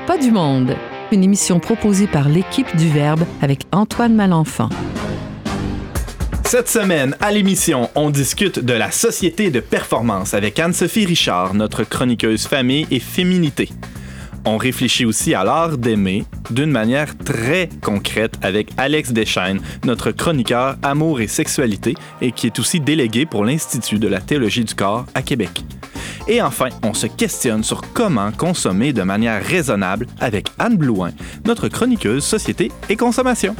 pas du monde, une émission proposée par l'équipe du Verbe avec Antoine Malenfant. Cette semaine, à l'émission, on discute de la société de performance avec Anne-Sophie Richard, notre chroniqueuse famille et féminité. On réfléchit aussi à l'art d'aimer d'une manière très concrète avec Alex Deschaines, notre chroniqueur amour et sexualité et qui est aussi délégué pour l'Institut de la théologie du corps à Québec. Et enfin, on se questionne sur comment consommer de manière raisonnable avec Anne Blouin, notre chroniqueuse société et consommation.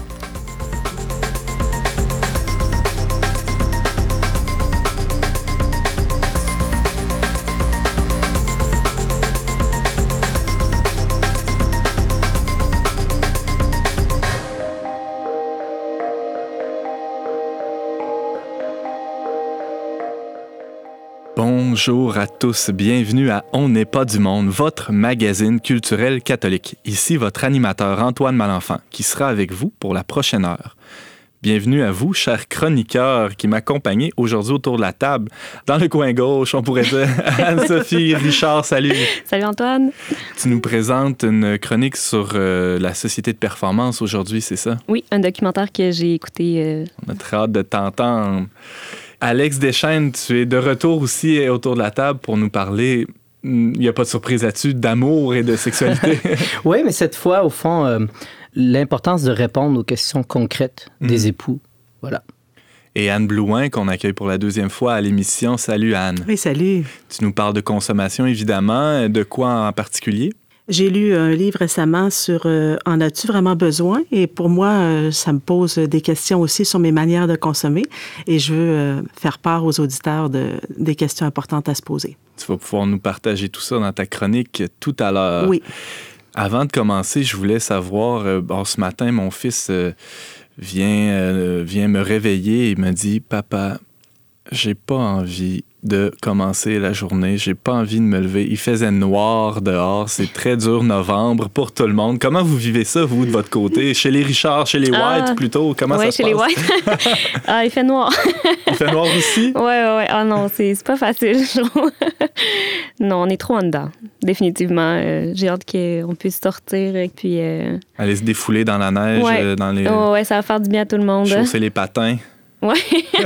Bonjour à tous, bienvenue à On n'est pas du monde, votre magazine culturel catholique. Ici votre animateur Antoine Malenfant qui sera avec vous pour la prochaine heure. Bienvenue à vous, chers chroniqueurs qui m'accompagnez aujourd'hui autour de la table. Dans le coin gauche, on pourrait dire Anne-Sophie Richard, salut. Salut Antoine. Tu nous présentes une chronique sur euh, la société de performance aujourd'hui, c'est ça? Oui, un documentaire que j'ai écouté. Euh... On a très hâte de t'entendre. Alex Deschaines, tu es de retour aussi autour de la table pour nous parler il n'y a pas de surprise là-dessus, d'amour et de sexualité. oui, mais cette fois, au fond, euh, l'importance de répondre aux questions concrètes des Mm. époux. Voilà. Et Anne Blouin, qu'on accueille pour la deuxième fois à l'émission. Salut Anne. Oui, salut. Tu nous parles de consommation, évidemment. De quoi en particulier? J'ai lu un livre récemment sur euh, En as-tu vraiment besoin? Et pour moi, euh, ça me pose des questions aussi sur mes manières de consommer. Et je veux euh, faire part aux auditeurs de, des questions importantes à se poser. Tu vas pouvoir nous partager tout ça dans ta chronique tout à l'heure. Oui. Avant de commencer, je voulais savoir, bon, ce matin, mon fils vient, vient me réveiller et me dit, Papa, j'ai pas envie de commencer la journée, j'ai pas envie de me lever. Il faisait noir dehors, c'est très dur novembre pour tout le monde. Comment vous vivez ça, vous, de votre côté? Chez les Richard, chez les Ah. White plutôt? Comment ouais, ça se chez les passe? White. ah, il fait noir. Il fait noir aussi? ouais, ouais, ouais. Ah non, c'est pas facile, non, on est trop en dedans, définitivement. Euh, J'ai hâte qu'on puisse sortir et puis. euh, Aller se défouler dans la neige, Ouais. euh, dans les... oh, ouais, ça va faire du bien à tout le monde. chausser les patins. Ouais. Faites-vous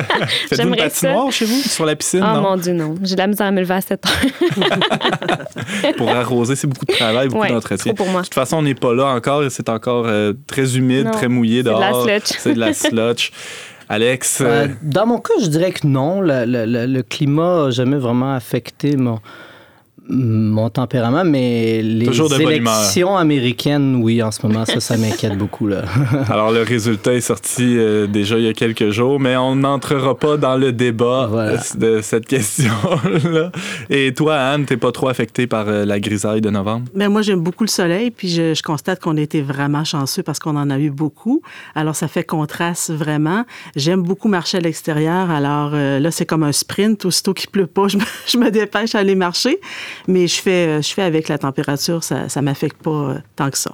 une J'aimerais ça. patinoire chez vous, sur la piscine? Oh non? mon Dieu, non. J'ai de la misère à me lever à 7 heures. Pour arroser, c'est beaucoup de travail, beaucoup Ouais, d'entretien. pour moi. De toute façon, on n'est pas là encore et c'est encore euh, très humide, Non, très mouillé c'est de la dehors. slotch. C'est de la slotch. Alex, Euh, euh, dans mon cas, je dirais que non. Le, le- le- le climat n'a jamais vraiment affecté mon, mon tempérament, mais les élections américaines, oui, en ce moment, ça, ça m'inquiète beaucoup. Là. alors le résultat est sorti euh, déjà il y a quelques jours, mais on n'entrera pas dans le débat Voilà. euh, de cette question-là. Et toi, Anne, t'es pas trop affectée par euh, la grisaille de novembre? Mais moi, j'aime beaucoup le soleil, puis je, je constate qu'on a été vraiment chanceux parce qu'on en a eu beaucoup. Alors, ça fait contraste vraiment. J'aime beaucoup marcher à l'extérieur. Alors, euh, là, c'est comme un sprint. Aussitôt qu'il pleut pas, je me, je me dépêche à aller marcher. Mais je fais, je fais avec la température. Ça ne m'affecte pas euh, tant que ça.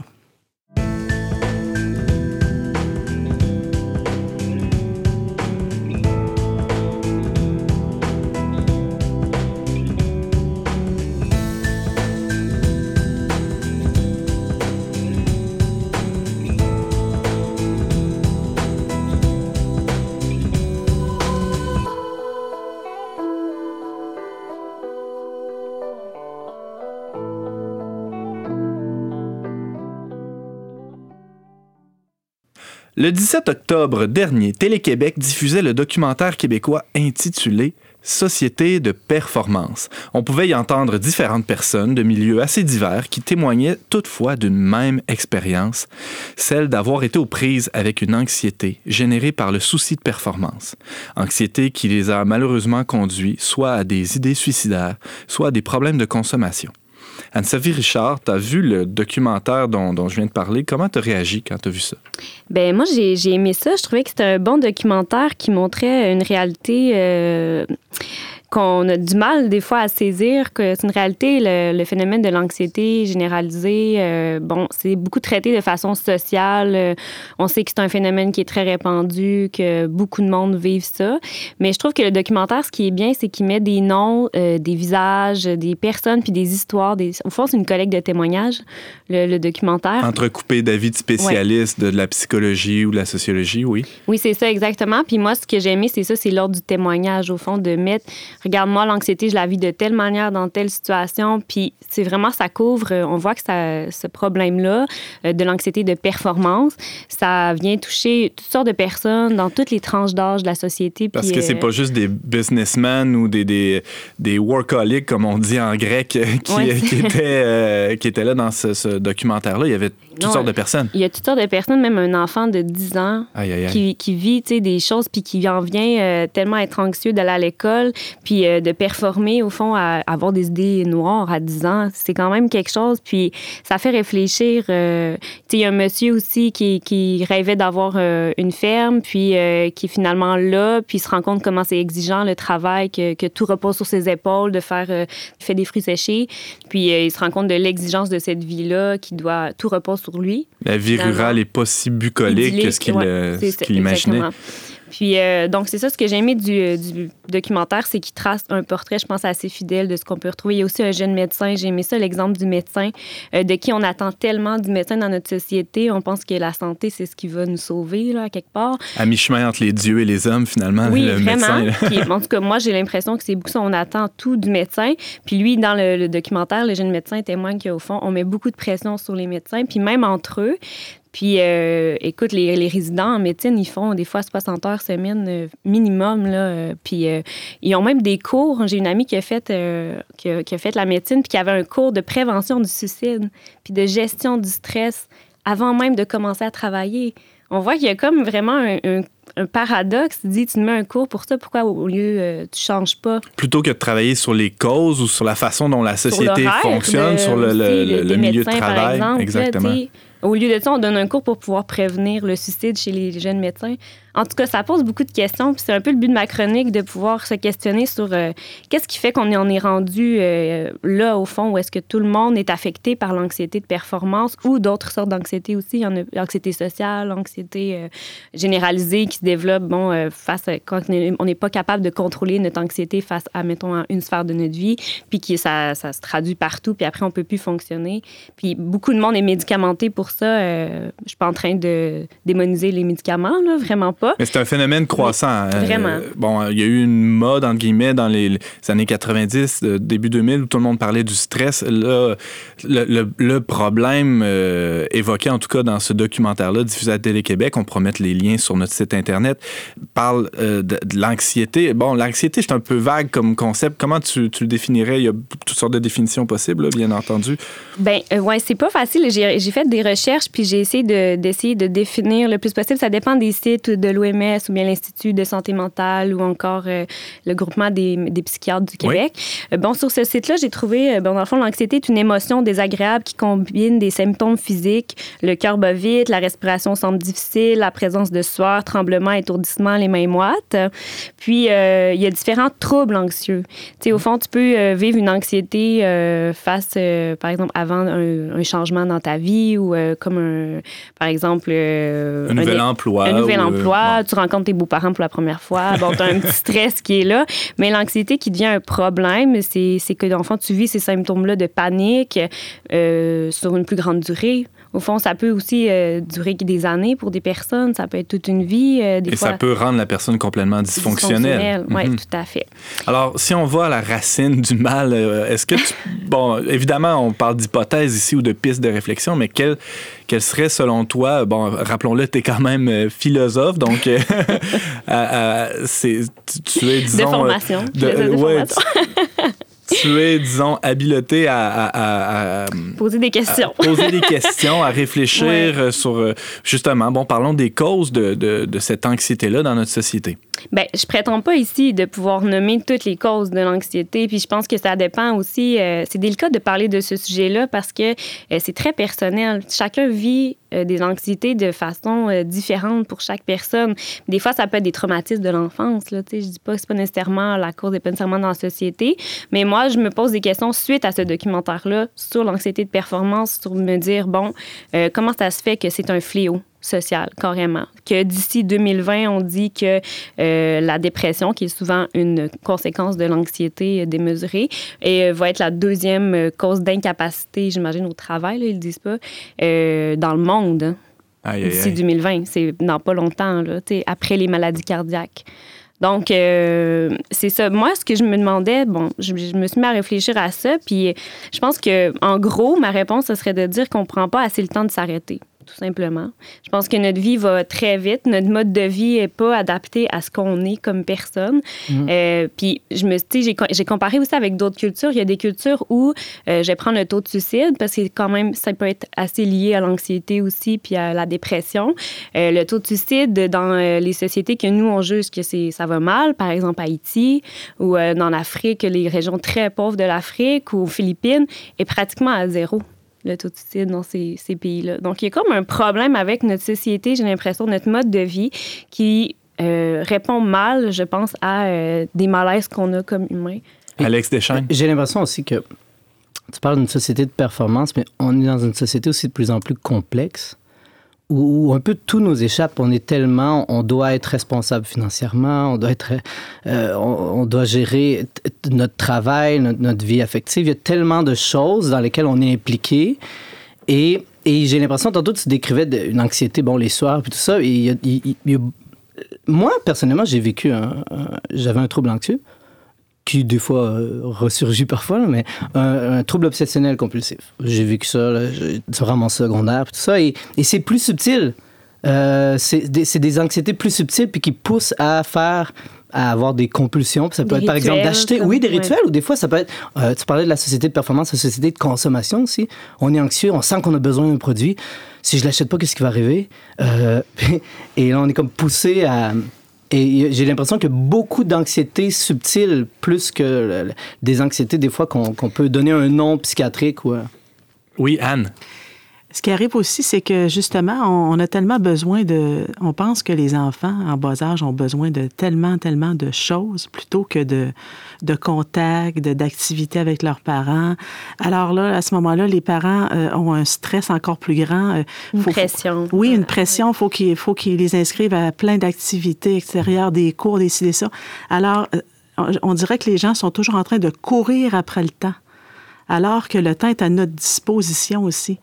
Le 17 octobre dernier, Télé-Québec diffusait le documentaire québécois intitulé Société de performance. On pouvait y entendre différentes personnes de milieux assez divers qui témoignaient toutefois d'une même expérience, celle d'avoir été aux prises avec une anxiété générée par le souci de performance. Anxiété qui les a malheureusement conduits soit à des idées suicidaires, soit à des problèmes de consommation. Anne-Sophie Richard, tu as vu le documentaire dont, je viens de parler? Comment tu as réagi quand tu as vu ça? Ben moi, j'ai j'ai aimé ça. Je trouvais que c'était un bon documentaire qui montrait une réalité euh, qu'on a du mal des fois à saisir que c'est une réalité, le, phénomène de l'anxiété généralisée. Euh, bon, c'est beaucoup traité de façon sociale. Euh, on sait que c'est un phénomène qui est très répandu, que beaucoup de monde vivent ça. Mais je trouve que le documentaire, ce qui est bien, c'est qu'il met des noms, euh, des visages, des personnes, puis des histoires. Des... Au fond, c'est une collecte de témoignages, le, documentaire. Entrecoupé d'avis de spécialistes de la psychologie ou de la sociologie, oui. Oui, c'est ça, exactement. Puis moi, ce que j'ai aimé, c'est ça, c'est l'ordre du témoignage, au fond, de mettre, regarde-moi, l'anxiété, je la vis de telle manière, dans telle situation. Puis c'est vraiment, ça couvre, euh, on voit que ça, ce problème-là, euh, de l'anxiété de performance, ça vient toucher toutes sortes de personnes dans toutes les tranches d'âge de la société. Parce que c'est euh, pas juste des businessmen ou des, des, des workaholics, comme on dit en grec, qui, qui, étaient, qui étaient là dans ce, documentaire-là. Il y avait toutes sortes de personnes. Il y a toutes sortes de personnes, même un enfant de 10 ans Qui, qui, vit des choses puis qui en vient tellement être anxieux d'aller à l'école puis de performer, au fond, à, avoir des idées noires à 10 ans. C'est quand même quelque chose. Puis ça fait réfléchir. Euh, il y a un monsieur aussi qui, qui rêvait d'avoir euh, une ferme, puis euh, qui est finalement là, puis il se rend compte comment c'est exigeant le travail, que, que, tout repose sur ses épaules, de faire fait des fruits séchés. Puis il se rend compte de l'exigence de cette vie-là, qui doit tout repose sur lui. La vie rurale est pas si bucolique que ce qu'il imaginait. Puis, euh, donc, c'est ça ce que j'ai aimé du, euh, du documentaire, c'est qu'il trace un portrait, je pense, assez fidèle de ce qu'on peut retrouver. Il y a aussi un jeune médecin. J'ai aimé ça, l'exemple du médecin, euh, de qui on attend tellement du médecin dans notre société. On pense que la santé, c'est ce qui va nous sauver, là, quelque part. À mi-chemin entre les dieux et les hommes, finalement, oui, le vraiment. médecin. Puis, en tout cas, moi, j'ai l'impression que c'est beaucoup ça. On attend tout du médecin. Puis, lui, dans le, le documentaire, le jeune médecin témoigne qu'au fond, on met beaucoup de pression sur les médecins, puis même entre eux. Puis, euh, écoute, les, les, résidents en médecine, ils font des fois 60 heures semaine euh, minimum. Là, euh, puis, ils ont même des cours. J'ai une amie qui a, fait, qui a, qui, a, fait la médecine, puis qui avait un cours de prévention du suicide, puis de gestion du stress avant même de commencer à travailler. On voit qu'il y a comme vraiment un, un, paradoxe. Tu dis, tu mets un cours pour ça, pourquoi au lieu tu changes pas? Plutôt que de travailler sur les causes ou sur la façon dont la société fonctionne, sur le, le, le milieu de travail. Exemple, Exactement. Au lieu de ça, on donne un cours pour pouvoir prévenir le suicide chez les jeunes médecins. En tout cas, ça pose beaucoup de questions. Puis c'est un peu le but de ma chronique de pouvoir se questionner sur euh, qu'est-ce qui fait qu'on en est rendu euh, là, au fond, où est-ce que tout le monde est affecté par l'anxiété de performance ou d'autres sortes d'anxiété aussi. Il y en a l'anxiété sociale, l'anxiété euh, généralisée qui se développe bon, face à, quand on n'est pas capable de contrôler notre anxiété face à, mettons, une sphère de notre vie, puis qui, ça, ça se traduit partout, puis après, on peut plus fonctionner. Puis beaucoup de monde est médicamenté pour ça. je suis pas en train de démoniser les médicaments, là, vraiment pas. Mais c'est un phénomène croissant. Hein. vraiment. bon, il y a eu une mode, entre guillemets, dans les, années 90, euh, début 2000, où tout le monde parlait du stress. Là, le, problème euh, évoqué, en tout cas, dans ce documentaire-là, diffusé à Télé-Québec, on promet les liens sur notre site Internet, parle euh, de, l'anxiété. Bon, l'anxiété, c'est un peu vague comme concept. Comment tu, tu, le définirais? Il y a toutes sortes de définitions possibles, bien entendu. Ben, ouais, c'est pas facile. J'ai fait des recherches, puis j'ai essayé d'essayer de, de définir le plus possible. Ça dépend des sites de l'OMS ou bien l'Institut de santé mentale ou encore euh, le groupement des, des, psychiatres du Québec. Euh, bon, sur ce site-là, j'ai trouvé, euh, bon, dans le fond, l'anxiété est une émotion désagréable qui combine des symptômes physiques, le cœur bat vite, la respiration semble difficile, la présence de sueur, tremblement, étourdissement, les mains moites. Puis, il y a différents troubles anxieux. Tu sais, au fond, tu peux vivre une anxiété face, par exemple, avant un, changement dans ta vie ou comme un, par exemple, un nouvel emploi. Un nouvel emploi tu rencontres tes beaux-parents pour la première fois, bon, tu as un petit stress qui est là. Mais l'anxiété qui devient un problème, c'est que, dans le fond, tu vis ces symptômes-là de panique euh, sur une plus grande durée. Au fond, ça peut aussi euh, durer des années pour des personnes, ça peut être toute une vie. Euh, Et ça peut rendre la personne complètement dysfonctionnelle. Oui, mhm. tout à fait. Alors, si on va à la racine du mal, est-ce que tu... bon, évidemment, on parle d'hypothèses ici ou de pistes de réflexion, mais quelle, quelle serait selon toi, bon, rappelons-le, tu es quand même philosophe, donc c'est, tu, es, disons... De formation. De, formation. tu es, disons, habileté à, poser des questions. poser des questions, à réfléchir sur, euh, justement, bon, parlons des causes de, de, cette anxiété-là dans notre société. Bien, je prétends pas ici de pouvoir nommer toutes les causes de l'anxiété, puis je pense que ça dépend aussi, euh, c'est délicat de parler de ce sujet-là parce que euh, c'est très personnel. Chacun vit euh, des anxiétés de façon euh, différente pour chaque personne. Des fois, ça peut être des traumatismes de l'enfance. Là, je dis pas que c'est pas nécessairement la cause, n'est pas nécessairement dans la société, mais moi, je me pose des questions suite à ce documentaire-là sur l'anxiété de performance, sur me dire, bon, euh, comment ça se fait que c'est un fléau? Social, carrément. Que d'ici 2020, on dit que euh, la dépression, qui est souvent une conséquence de l'anxiété démesurée, et, va être la deuxième cause d'incapacité, j'imagine, au travail, là, ils le disent pas, euh, dans le monde. Hein. D'ici 2020, c'est dans pas longtemps, là, après les maladies cardiaques. Donc, euh, c'est ça. Moi, ce que je me demandais, bon, je, je, me suis mis à réfléchir à ça, puis je pense que, en gros, ma réponse, ce serait de dire qu'on prend pas assez le temps de s'arrêter tout simplement. Je pense que notre vie va très vite. Notre mode de vie n'est pas adapté à ce qu'on est comme personne. Mm. Euh, puis, je me j'ai comparé aussi avec d'autres cultures. Il y a des cultures où euh, je vais prendre le taux de suicide parce que quand même, ça peut être assez lié à l'anxiété aussi puis à la dépression. Euh, le taux de suicide dans les sociétés que nous, on juge que ça va mal, par exemple Haïti ou dans l'Afrique, les régions très pauvres de l'Afrique ou aux Philippines, est pratiquement à zéro le taux de suicide dans ces, pays-là. Donc, il y a comme un problème avec notre société, j'ai l'impression, notre mode de vie qui euh, répond mal, je pense, à euh, des malaises qu'on a comme humains. Alex Deschênes. J'ai l'impression aussi que tu parles d'une société de performance, mais on est dans une société aussi de plus en plus complexe où, un peu tout nous échappe. On est tellement, on doit être responsable financièrement, on doit être, euh, on, doit gérer notre travail, notre, vie affective. Il y a tellement de choses dans lesquelles on est impliqué. Et, j'ai l'impression, tantôt tu décrivais une anxiété, bon, les soirs, puis tout ça. Et moi, personnellement, j'ai vécu j'avais un trouble anxieux qui des fois euh, ressurgit parfois, mais un, trouble obsessionnel compulsif. J'ai vécu ça durant mon secondaire, tout ça, et, et c'est plus subtil. Euh, c'est des, des, anxiétés plus subtiles puis qui poussent à faire à avoir des compulsions. ça peut être, par exemple, d'acheter, oui, des rituels, ou des fois, ça peut être, euh, tu parlais de la société de performance, la société de consommation aussi. On est anxieux, on sent qu'on a besoin d'un produit. Si je l'achète pas, qu'est-ce qui va arriver? et là, on est comme poussé à, et j'ai l'impression que beaucoup d'anxiété subtile, plus que des anxiétés, des fois, qu'on peut donner un nom psychiatrique. Ou... Oui, Anne. Ce qui arrive aussi, c'est que justement, on, a tellement besoin de. On pense que les enfants en bas âge ont besoin de tellement, tellement de choses plutôt que de, de contact, d'activités avec leurs parents. Alors là, à ce moment-là, les parents euh, ont un stress encore plus grand. Euh, une pression. oui, une pression. Faut il faut qu'ils les inscrivent à plein d'activités extérieures, des cours, décider ça. Alors, euh, on dirait que les gens sont toujours en train de courir après le temps, alors que le temps est à notre disposition aussi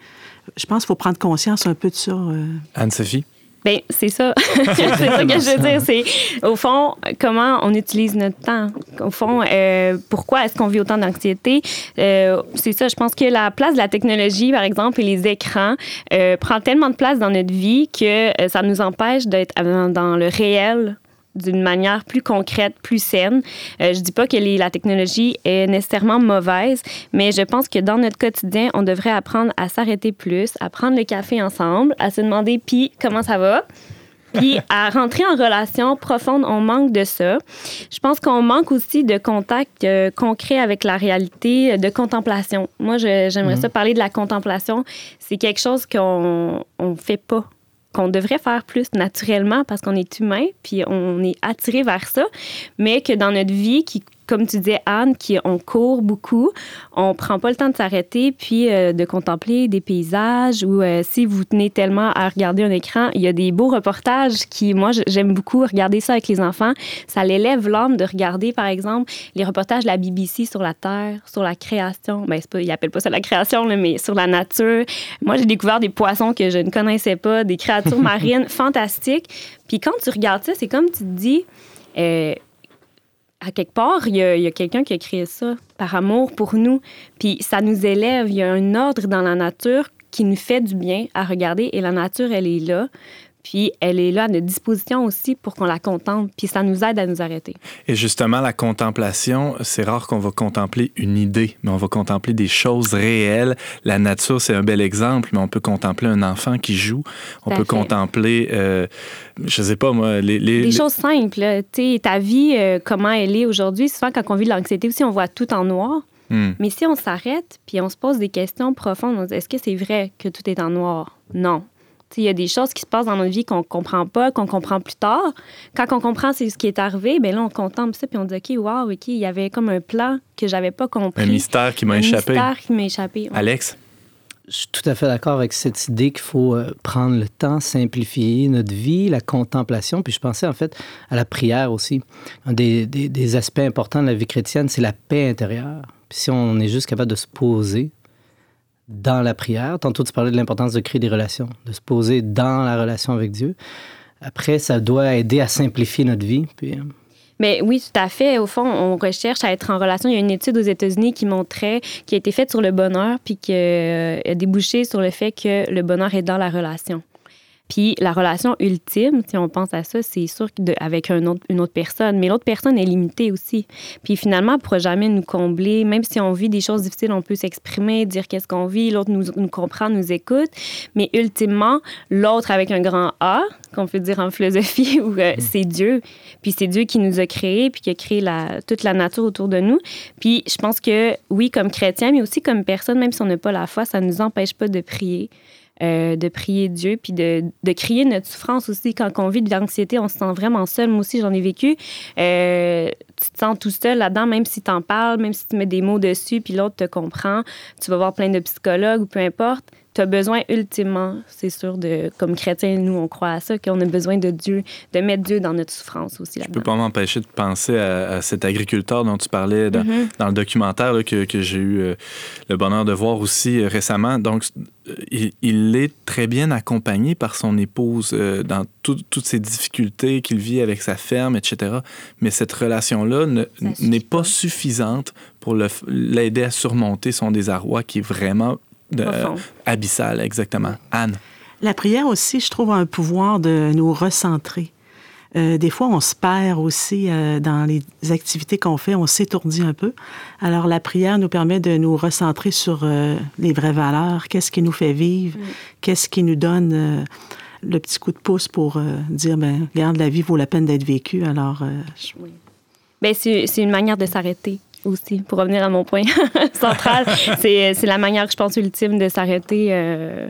je pense qu'il faut prendre conscience un peu de ça. Euh. Anne-Sophie? Bien, c'est ça. c'est ça que je veux dire. C'est, au fond, comment on utilise notre temps? Au fond, euh, pourquoi est-ce qu'on vit autant d'anxiété? Euh, c'est ça, je pense que la place de la technologie, par exemple, et les écrans, prend tellement de place dans notre vie que ça nous empêche d'être dans le réel d'une manière plus concrète, plus saine. Euh, je dis pas que la technologie est nécessairement mauvaise, mais je pense que dans notre quotidien, on devrait apprendre à s'arrêter plus, à prendre le café ensemble, à se demander puis comment ça va? Puis à rentrer en relation profonde, on manque de ça. Je pense qu'on manque aussi de contact euh, concret avec la réalité, de contemplation. Moi, j'aimerais mhm. ça parler de la contemplation. C'est quelque chose qu'on ne fait pas qu'on devrait faire plus naturellement parce qu'on est humain, puis on est attiré vers ça, mais que dans notre vie qui comme tu disais, Anne, qui, on court beaucoup, on prend pas le temps de s'arrêter puis euh, de contempler des paysages ou euh, si vous tenez tellement à regarder un écran, il y a des beaux reportages qui, moi, j'aime beaucoup regarder ça avec les enfants. Ça l'élève l'âme de regarder, par exemple, les reportages de la BBC sur la Terre, sur la création. Ben, pas, ils appellent pas ça la création, mais sur la nature. Moi, j'ai découvert des poissons que je ne connaissais pas, des créatures marines fantastiques. Puis quand tu regardes ça, c'est comme tu te dis... Euh, à quelque part, il y a, quelqu'un qui a créé ça par amour pour nous. Puis ça nous élève. Il y a un ordre dans la nature qui nous fait du bien à regarder et la nature, elle est là. Puis elle est là à notre disposition aussi pour qu'on la contemple, puis ça nous aide à nous arrêter. Et justement, la contemplation, c'est rare qu'on va contempler une idée, mais on va contempler des choses réelles. La nature, c'est un bel exemple, mais on peut contempler un enfant qui joue. On peut contempler, euh, je sais pas moi, les... les, choses simples. Tu sais, ta vie, euh, comment elle est aujourd'hui. Souvent, quand on vit de l'anxiété aussi, on voit tout en noir. Hmm. Mais si on s'arrête, puis on se pose des questions profondes, est-ce que c'est vrai que tout est en noir? Non Il y a des choses qui se passent dans notre vie qu'on ne comprend pas, qu'on comprend plus tard. Quand on comprend c'est ce qui est arrivé, bien là, on contemple ça puis on dit OK, wow, OK, il y avait comme un plan que j'avais pas compris. Un mystère qui m'a échappé. Un mystère qui m'a échappé. Alex? Je suis tout à fait d'accord avec cette idée qu'il faut euh, prendre le temps, simplifier notre vie, la contemplation. Puis je pensais en fait à la prière aussi. Un des, des aspects importants de la vie chrétienne, c'est la paix intérieure. Puis si on est juste capable de se poser, dans la prière. Tantôt, tu parlais de l'importance de créer des relations, de se poser dans la relation avec Dieu. Après, ça doit aider à simplifier notre vie. Puis, euh, mais oui, tout à fait. Au fond, on recherche à être en relation. Il y a une étude aux États-Unis qui montrait, qui a été faite sur le bonheur, puis qui euh, a débouché sur le fait que le bonheur est dans la relation. Puis la relation ultime, si on pense à ça, c'est sûr avec un autre, une autre personne, mais l'autre personne est limitée aussi. Puis finalement, elle ne pourra jamais nous combler. Même si on vit des choses difficiles, on peut s'exprimer, dire qu'est-ce qu'on vit, l'autre nous, nous, comprend, nous écoute. Mais ultimement, l'autre avec un grand A, qu'on peut dire en philosophie, où euh, mm. c'est Dieu. Puis c'est Dieu qui nous a créés, puis qui a créé la, toute la nature autour de nous. Puis je pense que oui, comme chrétien, mais aussi comme personne, même si on n'a pas la foi, ça ne nous empêche pas de prier. Euh, de prier Dieu, puis de, de, crier notre souffrance aussi. Quand on vit de l'anxiété, on se sent vraiment seul. Moi aussi, j'en ai vécu. Euh, tu te sens tout seul là-dedans, même si tu en parles, même si tu mets des mots dessus, puis l'autre te comprend. Tu vas voir plein de psychologues ou peu importe tu as besoin ultimement, c'est sûr, de, comme chrétiens, nous, on croit à ça, qu'on a besoin de Dieu, de mettre Dieu dans notre souffrance aussi. Je peux pas m'empêcher de penser à, cet agriculteur dont tu parlais dans, mm-hmm. dans le documentaire que, que j'ai eu euh, le bonheur de voir aussi euh, récemment. Donc, il, il, est très bien accompagné par son épouse euh, dans toutes ces difficultés qu'il vit avec sa ferme, etc. Mais cette relation-là n'est pas suffisante pour l'aider à surmonter son désarroi qui est vraiment de, abyssal, exactement. Anne. La prière aussi, je trouve, a un pouvoir de nous recentrer. Euh, des fois, on se perd aussi euh, dans les activités qu'on fait, on s'étourdit un peu. Alors, la prière nous permet de nous recentrer sur euh, les vraies valeurs, qu'est-ce qui nous fait vivre, mm. qu'est-ce qui nous donne le petit coup de pouce pour dire, ben, regarde, la vie vaut la peine d'être vécue. Alors, oui. ben, c'est une manière de s'arrêter aussi, pour revenir à mon point central. c'est la manière, je pense, ultime de s'arrêter euh,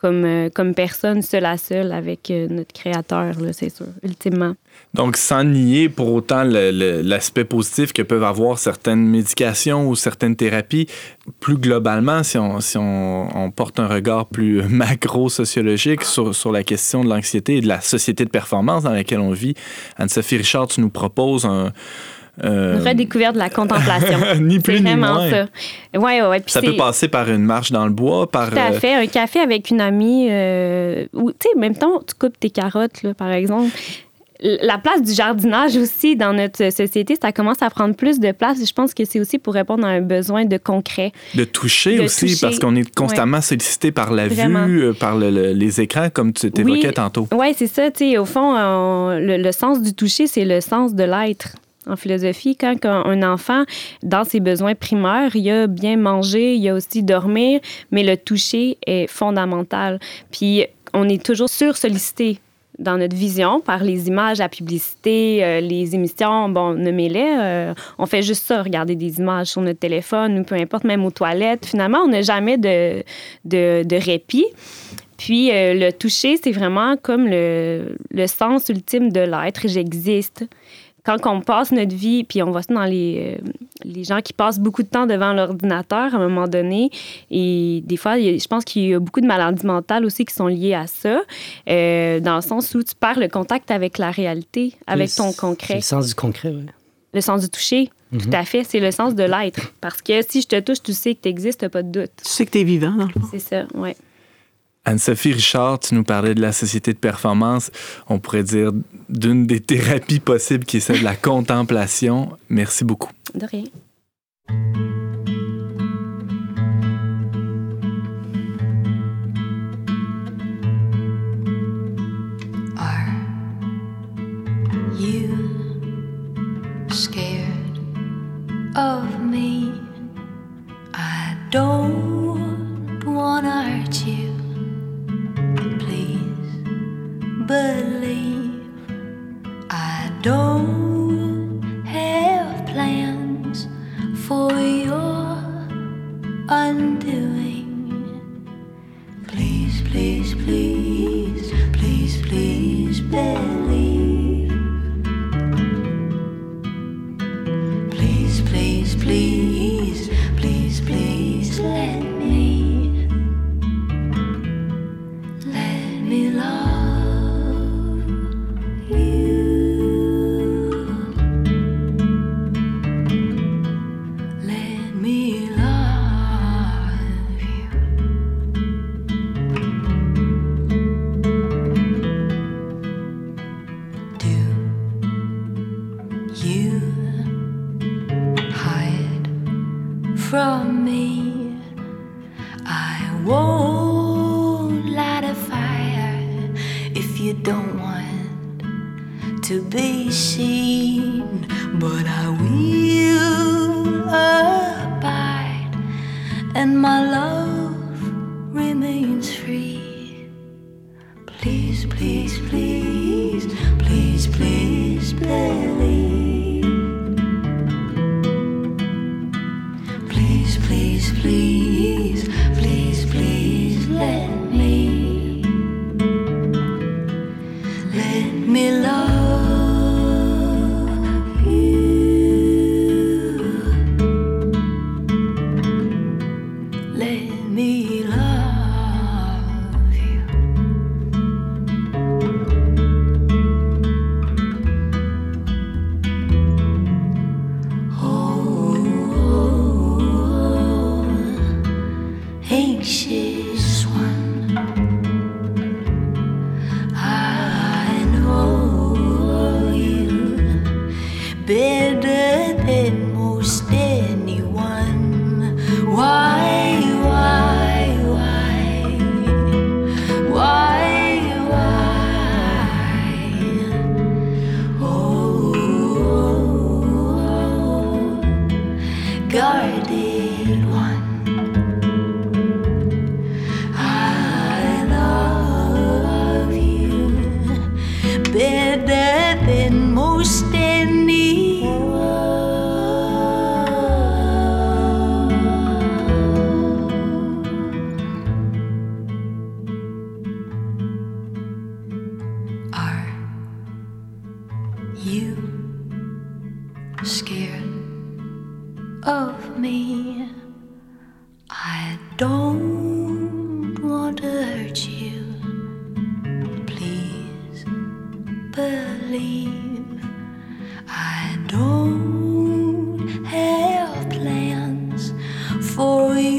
comme, euh, comme personne, seule à seule, avec euh, notre créateur, c'est sûr, ultimement. Donc, sans nier pour autant l'aspect positif que peuvent avoir certaines médications ou certaines thérapies, plus globalement, si on, si on, porte un regard plus macro-sociologique sur, sur la question de l'anxiété et de la société de performance dans laquelle on vit, Anne-Sophie Richard, tu nous proposes un euh... Redécouverte de la contemplation. ni plus ni moins. ça. Ouais, ouais, ça peut passer par une marche dans le bois, par. Tout à euh, fait. Un café avec une amie. Euh, ou, tu sais, même temps, tu coupes tes carottes, là, par exemple. La place du jardinage aussi dans notre société, ça commence à prendre plus de place. Je pense que c'est aussi pour répondre à un besoin de concret. De toucher aussi, parce qu'on est constamment sollicité par la vue, euh, par les écrans, comme tu t'évoquais tantôt. Oui, c'est ça. Tu sais, au fond, le, sens du toucher, c'est le sens de l'être en philosophie, quand un enfant, dans ses besoins primaires, il y a bien manger, il y a aussi dormir, mais le toucher est fondamental. Puis on est toujours sur-sollicité dans notre vision par les images, la publicité, euh, les émissions, bon, nommez-les. Euh, on fait juste ça, regarder des images sur notre téléphone ou peu importe, même aux toilettes. Finalement, on n'a jamais de, de, répit. Puis euh, le toucher, c'est vraiment comme le, le sens ultime de l'être. J'existe quand on passe notre vie, puis on voit ça dans les, euh, les gens qui passent beaucoup de temps devant l'ordinateur à un moment donné, et des fois, je pense qu'il y a beaucoup de maladies mentales aussi qui sont liées à ça, euh, dans le sens où tu perds le contact avec la réalité, avec ton concret. le sens du concret, oui. Le sens du toucher. Tout mhm. à fait, c'est le sens de l'être. Parce que si je te touche, tu sais que tu existes, pas de doute. Tu sais que tu es vivant, dans le fond. C'est ça, oui. Anne-Sophie Richard, tu nous parlais de la société de performance. On pourrait dire d'une des thérapies possibles qui est celle de la contemplation. Merci beaucoup. De rien. Are you scared of me? I don't wanna hurt you. Believe I don't have plans for your undoing. Love remains free. Please, please, please, please, please believe. I don't have plans for you.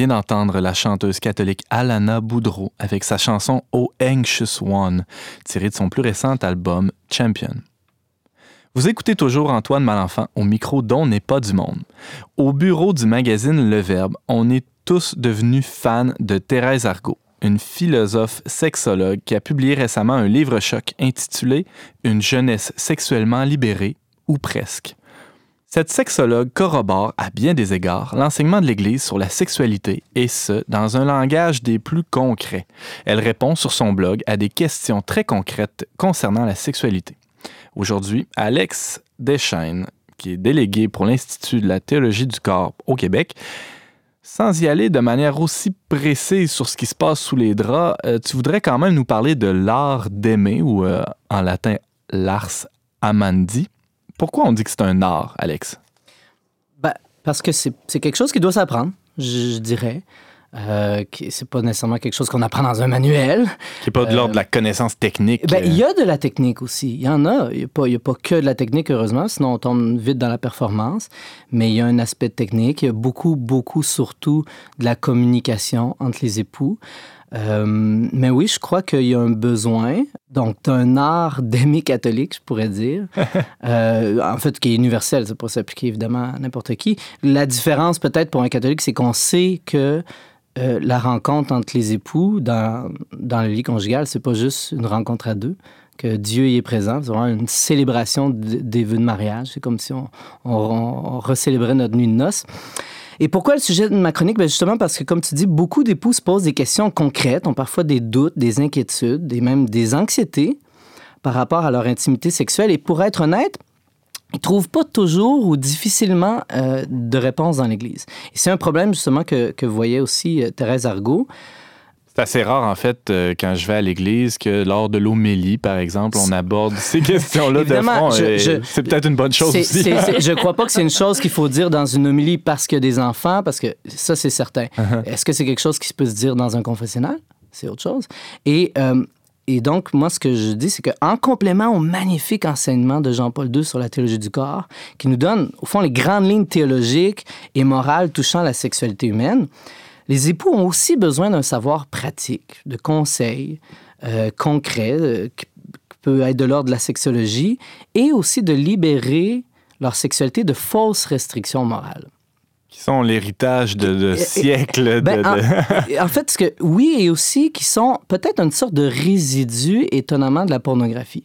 Vient d'entendre la chanteuse catholique Alana Boudreau avec sa chanson Oh Anxious One, tirée de son plus récent album Champion. Vous écoutez toujours Antoine Malenfant au micro dont n'est pas du monde. Au bureau du magazine Le Verbe, on est tous devenus fans de Thérèse Argot, une philosophe sexologue qui a publié récemment un livre choc intitulé Une jeunesse sexuellement libérée, ou presque. Cette sexologue corrobore à bien des égards l'enseignement de l'Église sur la sexualité, et ce, dans un langage des plus concrets. Elle répond sur son blog à des questions très concrètes concernant la sexualité. Aujourd'hui, Alex Deschaines, qui est délégué pour l'Institut de la théologie du corps au Québec, sans y aller de manière aussi précise sur ce qui se passe sous les draps, euh, tu voudrais quand même nous parler de l'art d'aimer, ou euh, en latin l'ars amandi. Pourquoi on dit que c'est un art, Alex? Ben, parce que c'est quelque chose qui doit s'apprendre, je, je dirais. Euh, c'est pas nécessairement quelque chose qu'on apprend dans un manuel. Qui n'est pas de l'ordre de la connaissance technique. Ben, euh, il y a de la technique aussi. Il y en a. Il n'y a, a pas que de la technique, heureusement, sinon on tombe vite dans la performance. Mais il y a un aspect technique. Il y a beaucoup, beaucoup, surtout de la communication entre les époux. Euh, mais oui, je crois qu'il y a un besoin, donc d'un art d'aimer catholique, je pourrais dire, Euh, en fait, qui est universel, ça peut s'appliquer évidemment à n'importe qui. La différence peut-être pour un catholique, c'est qu'on sait que euh, la rencontre entre les époux dans, dans le lit conjugal, c'est pas juste une rencontre à deux, que Dieu y est présent. C'est vraiment une célébration des vœux de mariage. C'est comme si on, on, on recélébrait notre nuit de noces. Et pourquoi le sujet de ma chronique? Ben justement parce que, comme tu dis, beaucoup d'époux se posent des questions concrètes, ont parfois des doutes, des inquiétudes, et même des anxiétés par rapport à leur intimité sexuelle. Et pour être honnête, ils trouvent pas toujours ou difficilement euh, de réponse dans l'Église. Et c'est un problème justement que, que voyait aussi euh, Thérèse Argot. C'est assez rare, en fait, euh, quand je vais à l'église, que lors de l'homélie, par exemple, on aborde ces questions-là de front. C'est peut-être une bonne chose aussi. je crois pas que c'est une chose qu'il faut dire dans une homélie parce qu'il y a des enfants, parce que ça, c'est certain. Uh-huh. Est-ce que c'est quelque chose qui peut se dire dans un confessionnal? C'est autre chose. Et, euh, et donc, moi, ce que je dis, c'est qu'en complément au magnifique enseignement de Jean-Paul II sur la théologie du corps, qui nous donne, au fond, les grandes lignes théologiques et morales touchant la sexualité humaine, les époux ont aussi besoin d'un savoir pratique, de conseils euh, concrets, euh, qui peut être de l'ordre de la sexologie, et aussi de libérer leur sexualité de fausses restrictions morales. Qui sont l'héritage de, de siècles de... Ben, en fait, ce que, oui, et aussi qui sont peut-être une sorte de résidu étonnamment de la pornographie.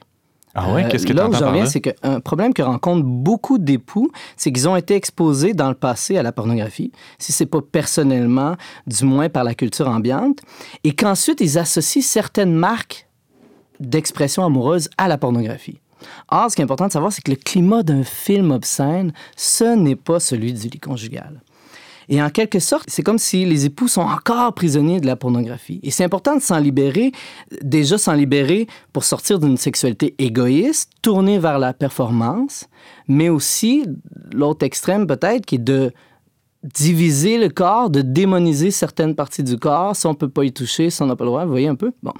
Ah ouais, Euh, qu'est-ce que tu Là où j'en c'est qu'un problème que rencontrent beaucoup d'époux, c'est qu'ils ont été exposés dans le passé à la pornographie, si c'est pas personnellement, du moins par la culture ambiante, et qu'ensuite ils associent certaines marques d'expression amoureuse à la pornographie. Or, ce qui est important de savoir, c'est que le climat d'un film obscène, ce n'est pas celui du lit conjugal. Et en quelque sorte, c'est comme si les époux sont encore prisonniers de la pornographie. Et c'est important de s'en libérer, déjà s'en libérer pour sortir d'une sexualité égoïste, tournée vers la performance, mais aussi l'autre extrême peut-être qui est de diviser le corps, de démoniser certaines parties du corps, si on peut pas y toucher, si on n'a pas le droit, vous voyez un peu? Bon.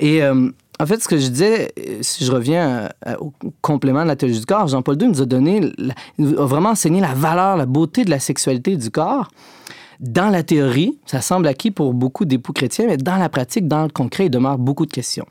Et euh, en fait, ce que je disais, euh, si je reviens euh, au complément de la théologie du corps, Jean-Paul II nous a donné, nous a vraiment enseigné la valeur, la beauté de la sexualité du corps. Dans la théorie, ça semble acquis pour beaucoup d'époux chrétiens, mais dans la pratique, dans le concret, il demeure beaucoup de questions.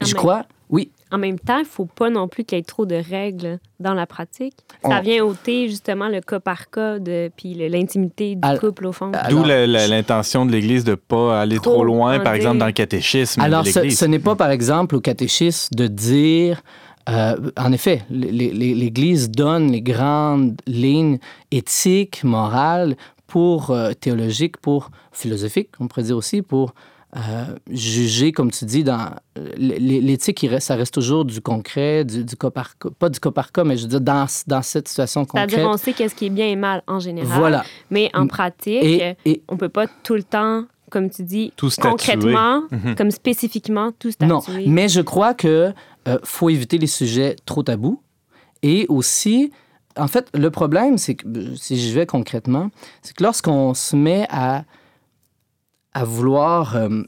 Ah, je mais- crois, oui, En même temps, il ne faut pas non plus qu'il y ait trop de règles dans la pratique. Ça On- vient ôter justement le cas par cas, de, puis l'intimité du Alors- couple au fond. D'où l'intention de l'Église de ne pas aller trop, Trop loin, par exemple, dans le catéchisme Alors, de ce, n'est pas, par exemple, au catéchisme de dire. euh, en effet, l'Église donne les grandes lignes éthiques, morales, pour euh, théologiques, pour philosophiques, on pourrait dire aussi, pour euh, juger, comme tu dis, dans l'éthique, ça reste toujours du concret, du, du cas par cas, pas du cas par cas, mais je veux dire dans, dans cette situation concrète. C'est-à-dire, on sait qu'est-ce qui est bien et mal en général. Voilà. Mais en pratique, Et, et on peut pas tout le temps, comme tu dis, Tout concrètement, Mhm. comme spécifiquement, tout statuer. Non, mais je crois que euh, faut éviter les sujets trop tabous et aussi, en fait, le problème, c'est que si je vais concrètement, c'est que lorsqu'on se met à à vouloir euh,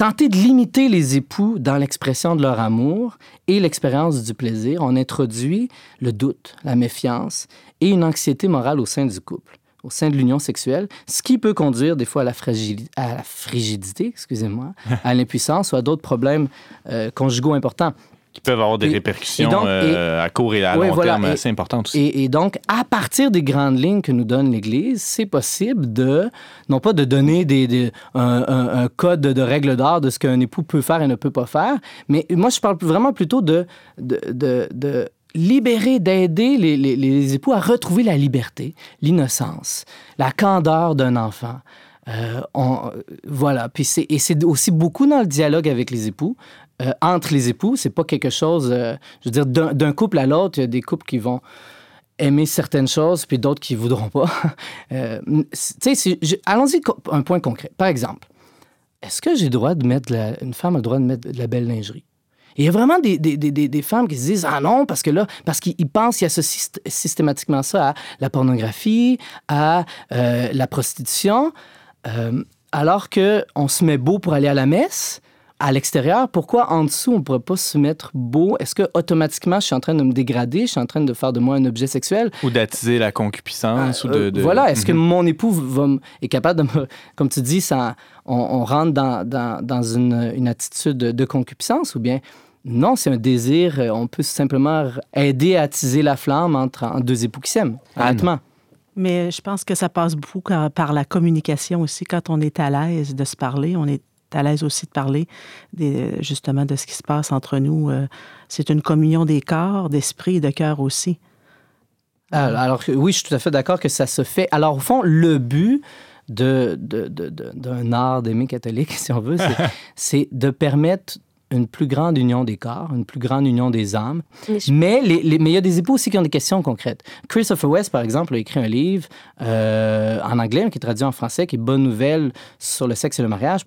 tenter de limiter les époux dans l'expression de leur amour et l'expérience du plaisir, on introduit le doute, la méfiance et une anxiété morale au sein du couple, au sein de l'union sexuelle, ce qui peut conduire des fois à la, à la frigidité, excusez-moi, à l'impuissance ou à d'autres problèmes euh, conjugaux importants. Qui peuvent avoir des Et- répercussions et donc, euh, à court et à long voilà, terme assez importantes aussi. Et, donc, à partir des grandes lignes que nous donne l'Église, c'est possible de, non pas de donner des, des- un, un- un code de règles d'or de ce qu'un époux peut faire et ne peut pas faire, mais moi, je parle vraiment plutôt de, de, de- de libérer, d'aider les, les- les époux à retrouver la liberté, l'innocence, la candeur d'un enfant. Euh, on- voilà. Puis et c'est aussi beaucoup dans le dialogue avec les époux, euh, entre les époux. C'est pas quelque chose, euh, je veux dire, d'un, couple à l'autre, il y a des couples qui vont aimer certaines choses, puis d'autres qui voudront pas. Euh, allons-y un point concret. Par exemple, est-ce que j'ai droit de mettre, une femme a le droit de mettre de la belle lingerie? Il y a vraiment des, des, des, des- femmes qui se disent Ah non, parce que là, parce qu'ils ils pensent qu'ils associent syst- systématiquement ça à la pornographie, à la prostitution, alors qu'on se met beau pour aller à la messe. À l'extérieur, pourquoi en dessous on ne pourrait pas se mettre beau? Est-ce que automatiquement je suis en train de me dégrader, je suis en train de faire de moi un objet sexuel? Ou d'attiser la concupiscence. ou de, Euh, de- Voilà, est-ce que Mhm. mon époux va est capable de me... Comme tu dis, ça, on, on rentre dans, dans, dans une, une attitude de, de concupiscence ou bien non, c'est un désir, euh, on peut simplement aider à attiser la flamme entre, deux époux qui s'aiment, Anne. honnêtement. Mais je pense que ça passe beaucoup quand- par la communication aussi. Quand on est à l'aise de se parler, on est à l'aise aussi de parler des- justement de ce qui se passe entre nous. Euh, C'est une communion des corps, d'esprit et de cœur aussi. Alors, alors que oui, je suis tout à fait d'accord que ça se fait. Alors, au fond, le but de, de- de- de- d'un art d'aimer catholique, si on veut, c'est, de permettre une plus grande union des corps, une plus grande union des âmes. Mais je- Mais les- les- mais il y a des époux aussi qui ont des questions concrètes. Christopher West, par exemple, a écrit un livre euh, en anglais qui est traduit en français, qui est Bonne nouvelle sur le sexe et le mariage.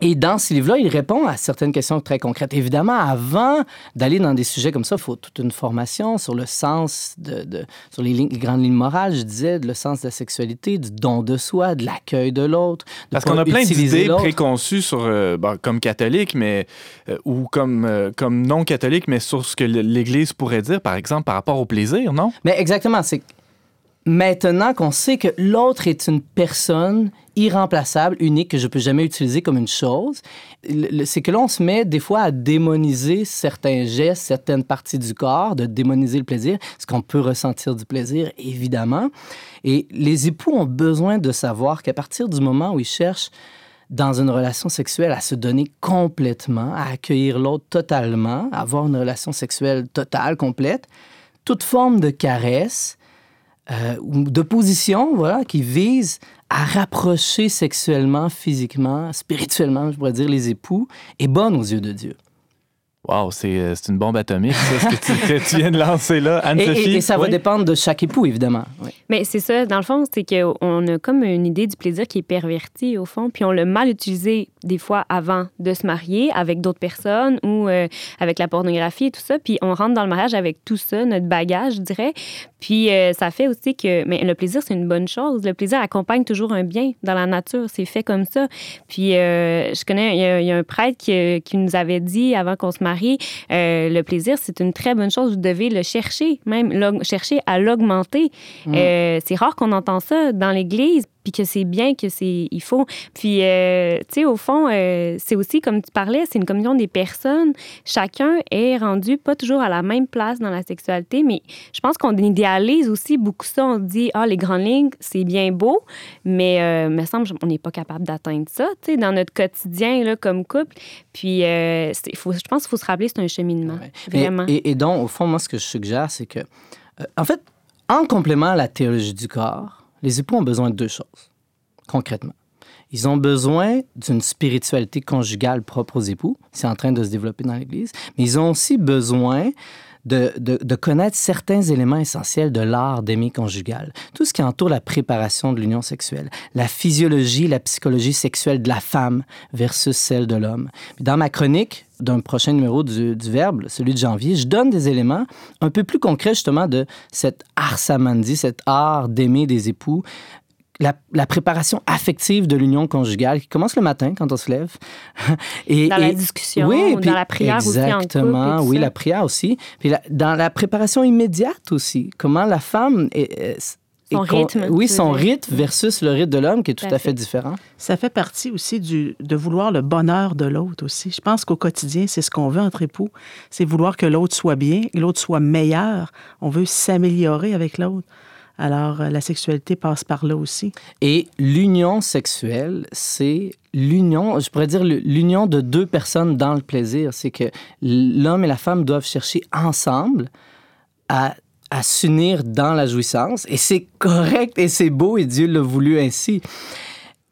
Et dans ce livre-là, il répond à certaines questions très concrètes. Évidemment, avant d'aller dans des sujets comme ça, il faut toute une formation sur le sens, de, de- sur les, lignes- les grandes lignes morales, je disais, le sens de la sexualité, du don de soi, de l'accueil de l'autre. Parce qu'on a plein d'idées préconçues sur, euh, bon, comme catholique, mais euh, ou comme, euh, comme non catholique, mais sur ce que l'Église pourrait dire, par exemple, par rapport au plaisir, non? Mais exactement, c'est maintenant qu'on sait que l'autre est une personne irremplaçable, unique, que je peux jamais utiliser comme une chose, c'est que là, on se met des fois à démoniser certains gestes, certaines parties du corps, de démoniser le plaisir, parce qu'on peut ressentir du plaisir, évidemment. Et les époux ont besoin de savoir qu'à partir du moment où ils cherchent dans une relation sexuelle à se donner complètement, à accueillir l'autre totalement, à avoir une relation sexuelle totale, complète, toute forme de caresse euh, ou de position, voilà, qui vise à rapprocher sexuellement, physiquement, spirituellement, je pourrais dire, les époux, est bonne aux yeux de Dieu. Wow, c'est euh, c'est une bombe atomique, ça, ce que tu, que tu viens de lancer là. Anne-Sophie? et- et ça va dépendre de chaque époux, évidemment. Oui. Mais c'est ça, dans le fond, c'est qu'on a comme une idée du plaisir qui est pervertie, au fond, puis on l'a mal utilisé des fois avant de se marier avec d'autres personnes ou euh, avec la pornographie et tout ça, puis on rentre dans le mariage avec tout ça, notre bagage, je dirais. Puis euh, ça fait aussi que mais le plaisir, c'est une bonne chose. Le plaisir accompagne toujours un bien dans la nature, c'est fait comme ça. Puis euh, je connais, il y, a- il y a un prêtre qui, qui nous avait dit avant qu'on se marie, le plaisir, c'est une très bonne chose, vous devez le chercher, même chercher à l'augmenter. Euh, c'est rare qu'on entend ça dans l'Église, puis que c'est bien, que c'est il faut. Puis, tu sais, au fond, euh, c'est aussi, comme tu parlais, c'est une communion des personnes. Chacun est rendu pas toujours à la même place dans la sexualité, mais je pense qu'on idéalise aussi beaucoup ça. On dit, ah, les grandes lignes, c'est bien beau, mais euh, me semble on n'est pas capable d'atteindre ça, tu sais, dans notre quotidien, là, comme couple. Puis, euh, faut, je pense qu'il faut se rappeler, c'est un cheminement, Ouais. vraiment. Et, et- et donc, au fond, moi, ce que je suggère, c'est que, euh, en fait, en complément à la théologie du corps, les époux ont besoin de deux choses, concrètement. Ils ont besoin d'une spiritualité conjugale propre aux époux. C'est en train de se développer dans l'Église. Mais ils ont aussi besoin de, connaître certains éléments essentiels de l'art d'aimer conjugal. Tout ce qui entoure la préparation de l'union sexuelle, la physiologie, la psychologie sexuelle de la femme versus celle de l'homme. Dans ma chronique d'un prochain numéro du, Verbe, celui de janvier, je donne des éléments un peu plus concrets justement de cet art samandi, cet art d'aimer des époux, la, la préparation affective de l'union conjugale qui commence le matin quand on se lève. et, Dans la et- discussion, oui, dans puis la prière aussi en oui, ça. la prière aussi. Puis la- dans la préparation immédiate aussi, comment la femme est, est- Son rythme, oui, son dire. rythme versus le rythme de l'homme qui est tout à à fait fait. différent. Ça fait partie aussi du, de vouloir le bonheur de l'autre aussi. Je pense qu'au quotidien, c'est ce qu'on veut entre époux. C'est vouloir que l'autre soit bien, que l'autre soit meilleur. On veut s'améliorer avec l'autre. Alors, euh, la sexualité passe par là aussi. Et l'union sexuelle, c'est l'union, je pourrais dire l'union de deux personnes dans le plaisir. C'est que l'homme et la femme doivent chercher ensemble à, à s'unir dans la jouissance. Et c'est correct et c'est beau et Dieu l'a voulu ainsi.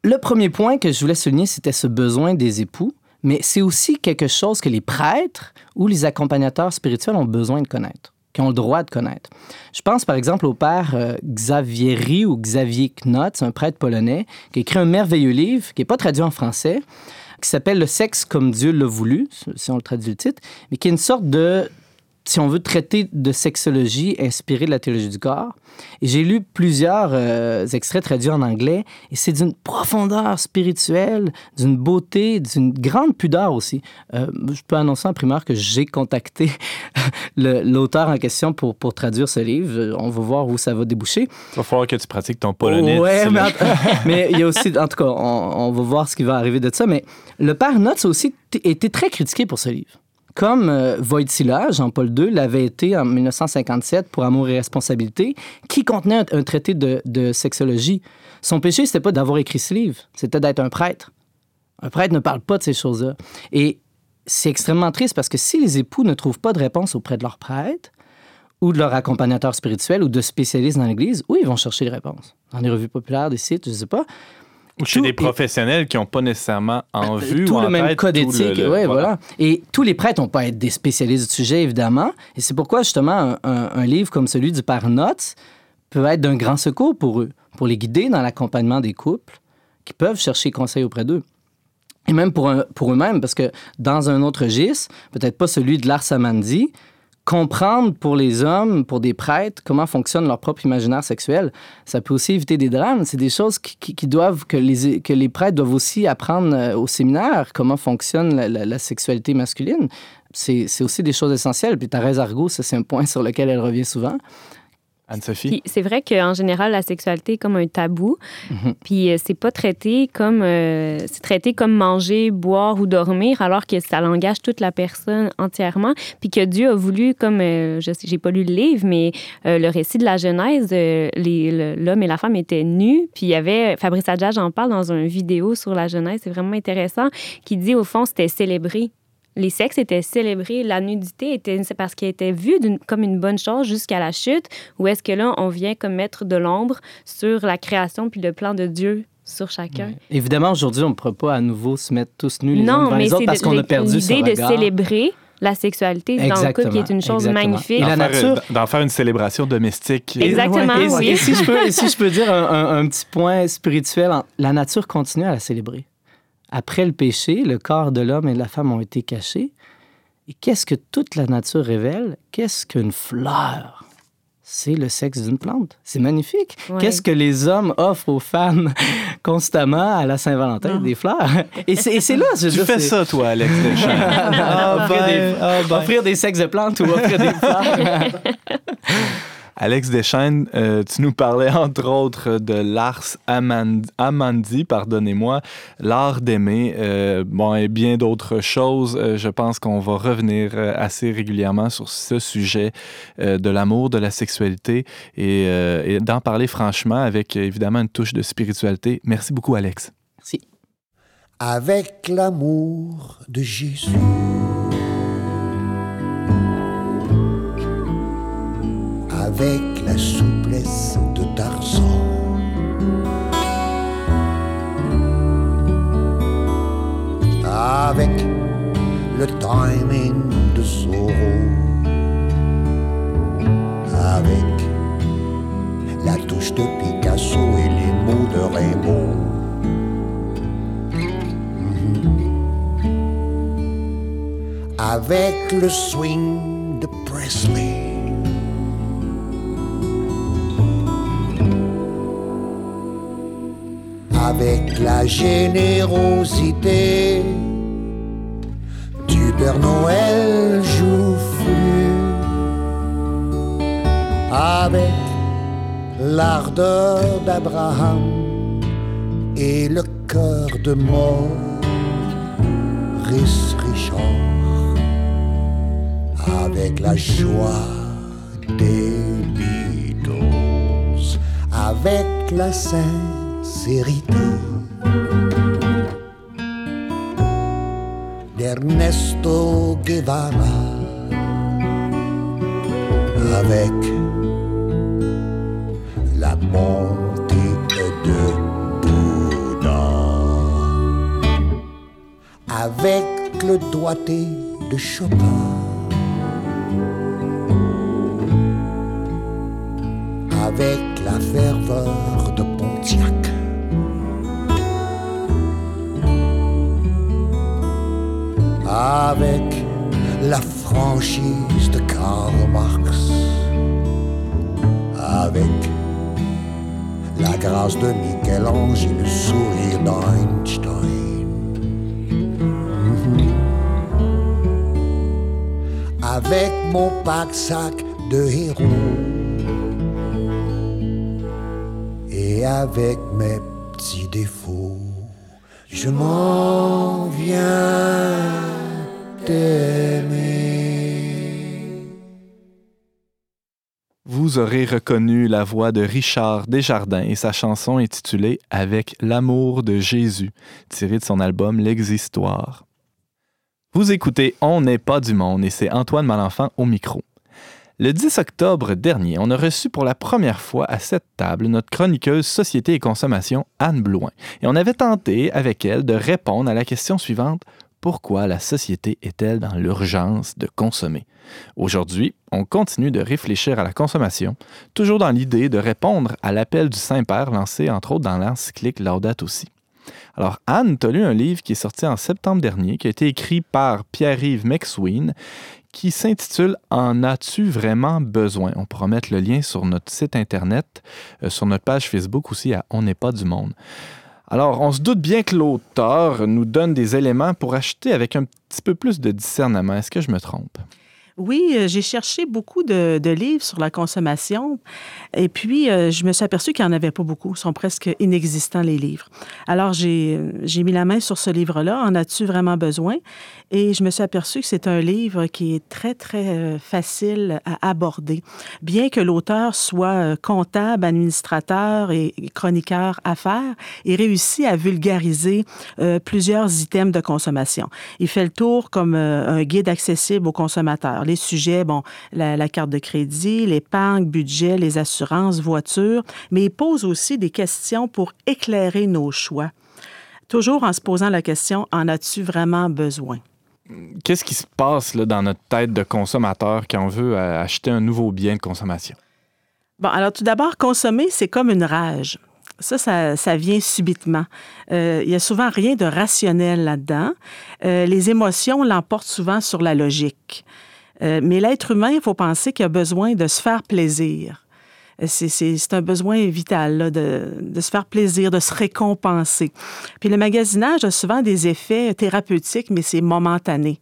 Le premier point que je voulais souligner, c'était ce besoin des époux. Mais c'est aussi quelque chose que les prêtres ou les accompagnateurs spirituels ont besoin de connaître, qui ont le droit de connaître. Je pense par exemple au père euh, Xavieri ou Xavier Knott, un prêtre polonais, qui a écrit un merveilleux livre qui n'est pas traduit en français, qui s'appelle Le sexe comme Dieu l'a voulu, si on le traduit le titre, mais qui est une sorte de, si on veut, traiter de sexologie inspiré de la théologie du corps. Et j'ai lu plusieurs euh, extraits traduits en anglais, et c'est d'une profondeur spirituelle, d'une beauté, d'une grande pudeur aussi. Euh, je peux annoncer en primeur que j'ai contacté l'auteur en question pour, pour traduire ce livre. On va voir où ça va déboucher. Il va falloir que tu pratiques ton polonais. Ouais, mais, il y a aussi, en tout cas, on, on va voir ce qui va arriver de ça. Mais le père Notz a aussi été très critiqué pour ce livre. Comme euh, Jean-Paul II, l'avait été en 1957 pour Amour et responsabilité, qui contenait un, traité de, sexologie. Son péché, c'était pas d'avoir écrit ce livre, c'était d'être un prêtre. Un prêtre ne parle pas de ces choses-là. Et c'est extrêmement triste parce que si les époux ne trouvent pas de réponse auprès de leur prêtre ou de leur accompagnateur spirituel ou de spécialistes dans l'Église, où ils vont chercher les réponses? Dans les revues populaires, des sites, je sais pas. Chez des professionnels qui n'ont pas nécessairement en vue tout ou le en même tête code le- éthique. le- ouais, voilà. Et tous les prêtres n'ont pas à être des spécialistes du sujet, évidemment. Et c'est pourquoi, justement, un, un- un livre comme celui du Père peut être d'un grand secours pour eux, pour les guider dans l'accompagnement des couples qui peuvent chercher conseil auprès d'eux. Et même pour, un- pour eux-mêmes, parce que dans un autre registre, peut-être pas celui de l'Ars Amandi, comprendre pour les hommes, pour des prêtres, comment fonctionne leur propre imaginaire sexuel, ça peut aussi éviter des drames. C'est des choses qui, doivent, que les, prêtres doivent aussi apprendre euh, au séminaire, comment fonctionne la, la- sexualité masculine. C'est aussi des choses essentielles. Puis Thérèse Argot, c'est un point sur lequel elle revient souvent. Anne-Sophie? C'est vrai qu'en général, la sexualité est comme un tabou. Mhm. Puis euh, c'est pas traité comme euh, c'est traité comme manger, boire ou dormir, alors que ça l'engage toute la personne entièrement. Puis que Dieu a voulu, comme euh, je sais, j'ai pas lu le livre, mais euh, le récit de la Genèse, l'homme et la femme étaient nus. Puis il y avait Fabrice Adjage en parle dans une vidéo sur la Genèse, c'est vraiment intéressant, qui dit au fond c'était célébré les sexes étaient célébrés, la nudité était c'est parce qu'elle était vue comme une bonne chose jusqu'à la chute, ou est-ce que là, on vient comme mettre de l'ombre sur la création puis le plan de Dieu sur chacun? Évidemment, aujourd'hui, on ne pourra pas à nouveau se mettre tous nus les uns non, devant mais les autres c'est parce de- qu'on a perdu ce l'idée de célébrer la sexualité dans le couple, qui est une chose Exactement. magnifique. Et la D'en faire- nature- D'en faire une célébration domestique. Et- Exactement, et, oui. et si, je peux, et si je peux dire un, un- un petit point spirituel, la nature continue à la célébrer. Après le péché, le corps de l'homme et de la femme ont été cachés. Et qu'est-ce que toute la nature révèle? Qu'est-ce qu'une fleur? C'est le sexe d'une plante. C'est magnifique. Ouais. Qu'est-ce que les hommes offrent aux femmes constamment à la Saint-Valentin? Des fleurs. Et c'est là, je Tu dire, fais ça, toi, Alex Deschamps. Ah, offrir, ben, des, ah, ben. offrir des sexes de plantes ou offrir des fleurs. Alex Deschênes, euh, tu nous parlais entre autres de Lars Amand- Amandi, pardonnez-moi, l'art d'aimer, euh, bon, et bien d'autres choses. Euh, je pense qu'on va revenir assez régulièrement sur ce sujet euh, de l'amour, de la sexualité et, euh, et d'en parler franchement avec évidemment une touche de spiritualité. Merci beaucoup, Alex. Merci. avec l'amour de Jésus. Avec la souplesse de Tarzan. Avec le timing de Zorro. Avec la touche de Picasso et les mots de Rimbaud. avec le swing de Presley. La générosité. Du Père Noël joufflu. Avec l'ardeur d'Abraham et le cœur de Maurice Richard. Avec la joie des Beatles, avec la sincérité d'Ernesto Guevara, avec la montée de Bouddha, avec le doigté de Chopin. avec la ferveur la franchise de Karl Marx. Avec la grâce de Michel-Ange et le sourire d'Einstein. Mhm. Avec mon pack-sac de héros. et avec mes petits défauts, je m'en viens t'aimer. Vous aurez reconnu la voix de Richard Desjardins et sa chanson intitulée Avec l'amour de Jésus, tirée de son album L'Existoire. Vous écoutez On n'est pas du monde et c'est Antoine Malenfant au micro. Le 10 octobre dernier, on a reçu pour la première fois à cette table notre chroniqueuse Société et Consommation, Anne Blouin, et on avait tenté avec elle de répondre à la question suivante pourquoi la société est-elle dans l'urgence de consommer? Aujourd'hui, on continue de réfléchir à la consommation, toujours dans l'idée de répondre à l'appel du Saint-Père lancé entre autres dans l'encyclique Laudato aussi. Alors, Anne, tu lu un livre qui est sorti en septembre dernier, qui a été écrit par Pierre-Yves McSween, qui s'intitule En as-tu vraiment besoin? On pourra mettre le lien sur notre site Internet, euh, sur notre page Facebook aussi à On n'est pas du monde. Alors, on se doute bien que l'auteur nous donne des éléments pour acheter avec un petit peu plus de discernement. Est-ce que je me trompe? Oui, euh, j'ai cherché beaucoup de, livres sur la consommation et puis euh, je me suis aperçue qu'il n'y en avait pas beaucoup. Ils sont presque inexistants, les livres. Alors, j'ai j'ai mis la main sur ce livre-là. En as-tu vraiment besoin? Et je me suis aperçue que c'est un livre qui est très, très euh, facile à aborder. Bien que l'auteur soit euh, comptable, administrateur et chroniqueur affaires, il réussit à vulgariser euh, plusieurs items de consommation. Il fait le tour comme euh, un guide accessible aux consommateurs. Les sujets, bon, la, la carte de crédit, l'épargne, budget, les assurances, voitures, mais il pose aussi des questions pour éclairer nos choix. Toujours en se posant la question, en as-tu vraiment besoin? Qu'est-ce qui se passe là, dans notre tête de consommateur quand on veut euh, acheter un nouveau bien de consommation? Bon, alors tout d'abord, consommer, c'est comme une rage. Ça, ça, ça vient subitement. Euh, il y a souvent rien de rationnel là-dedans. Euh, les émotions l'emportent souvent sur la logique. Euh, mais l'être humain, il faut penser qu'il a besoin de se faire plaisir. Euh, C'est- un besoin vital là, de, de se faire plaisir, de se récompenser. Puis le magasinage a souvent des effets thérapeutiques, mais c'est momentané.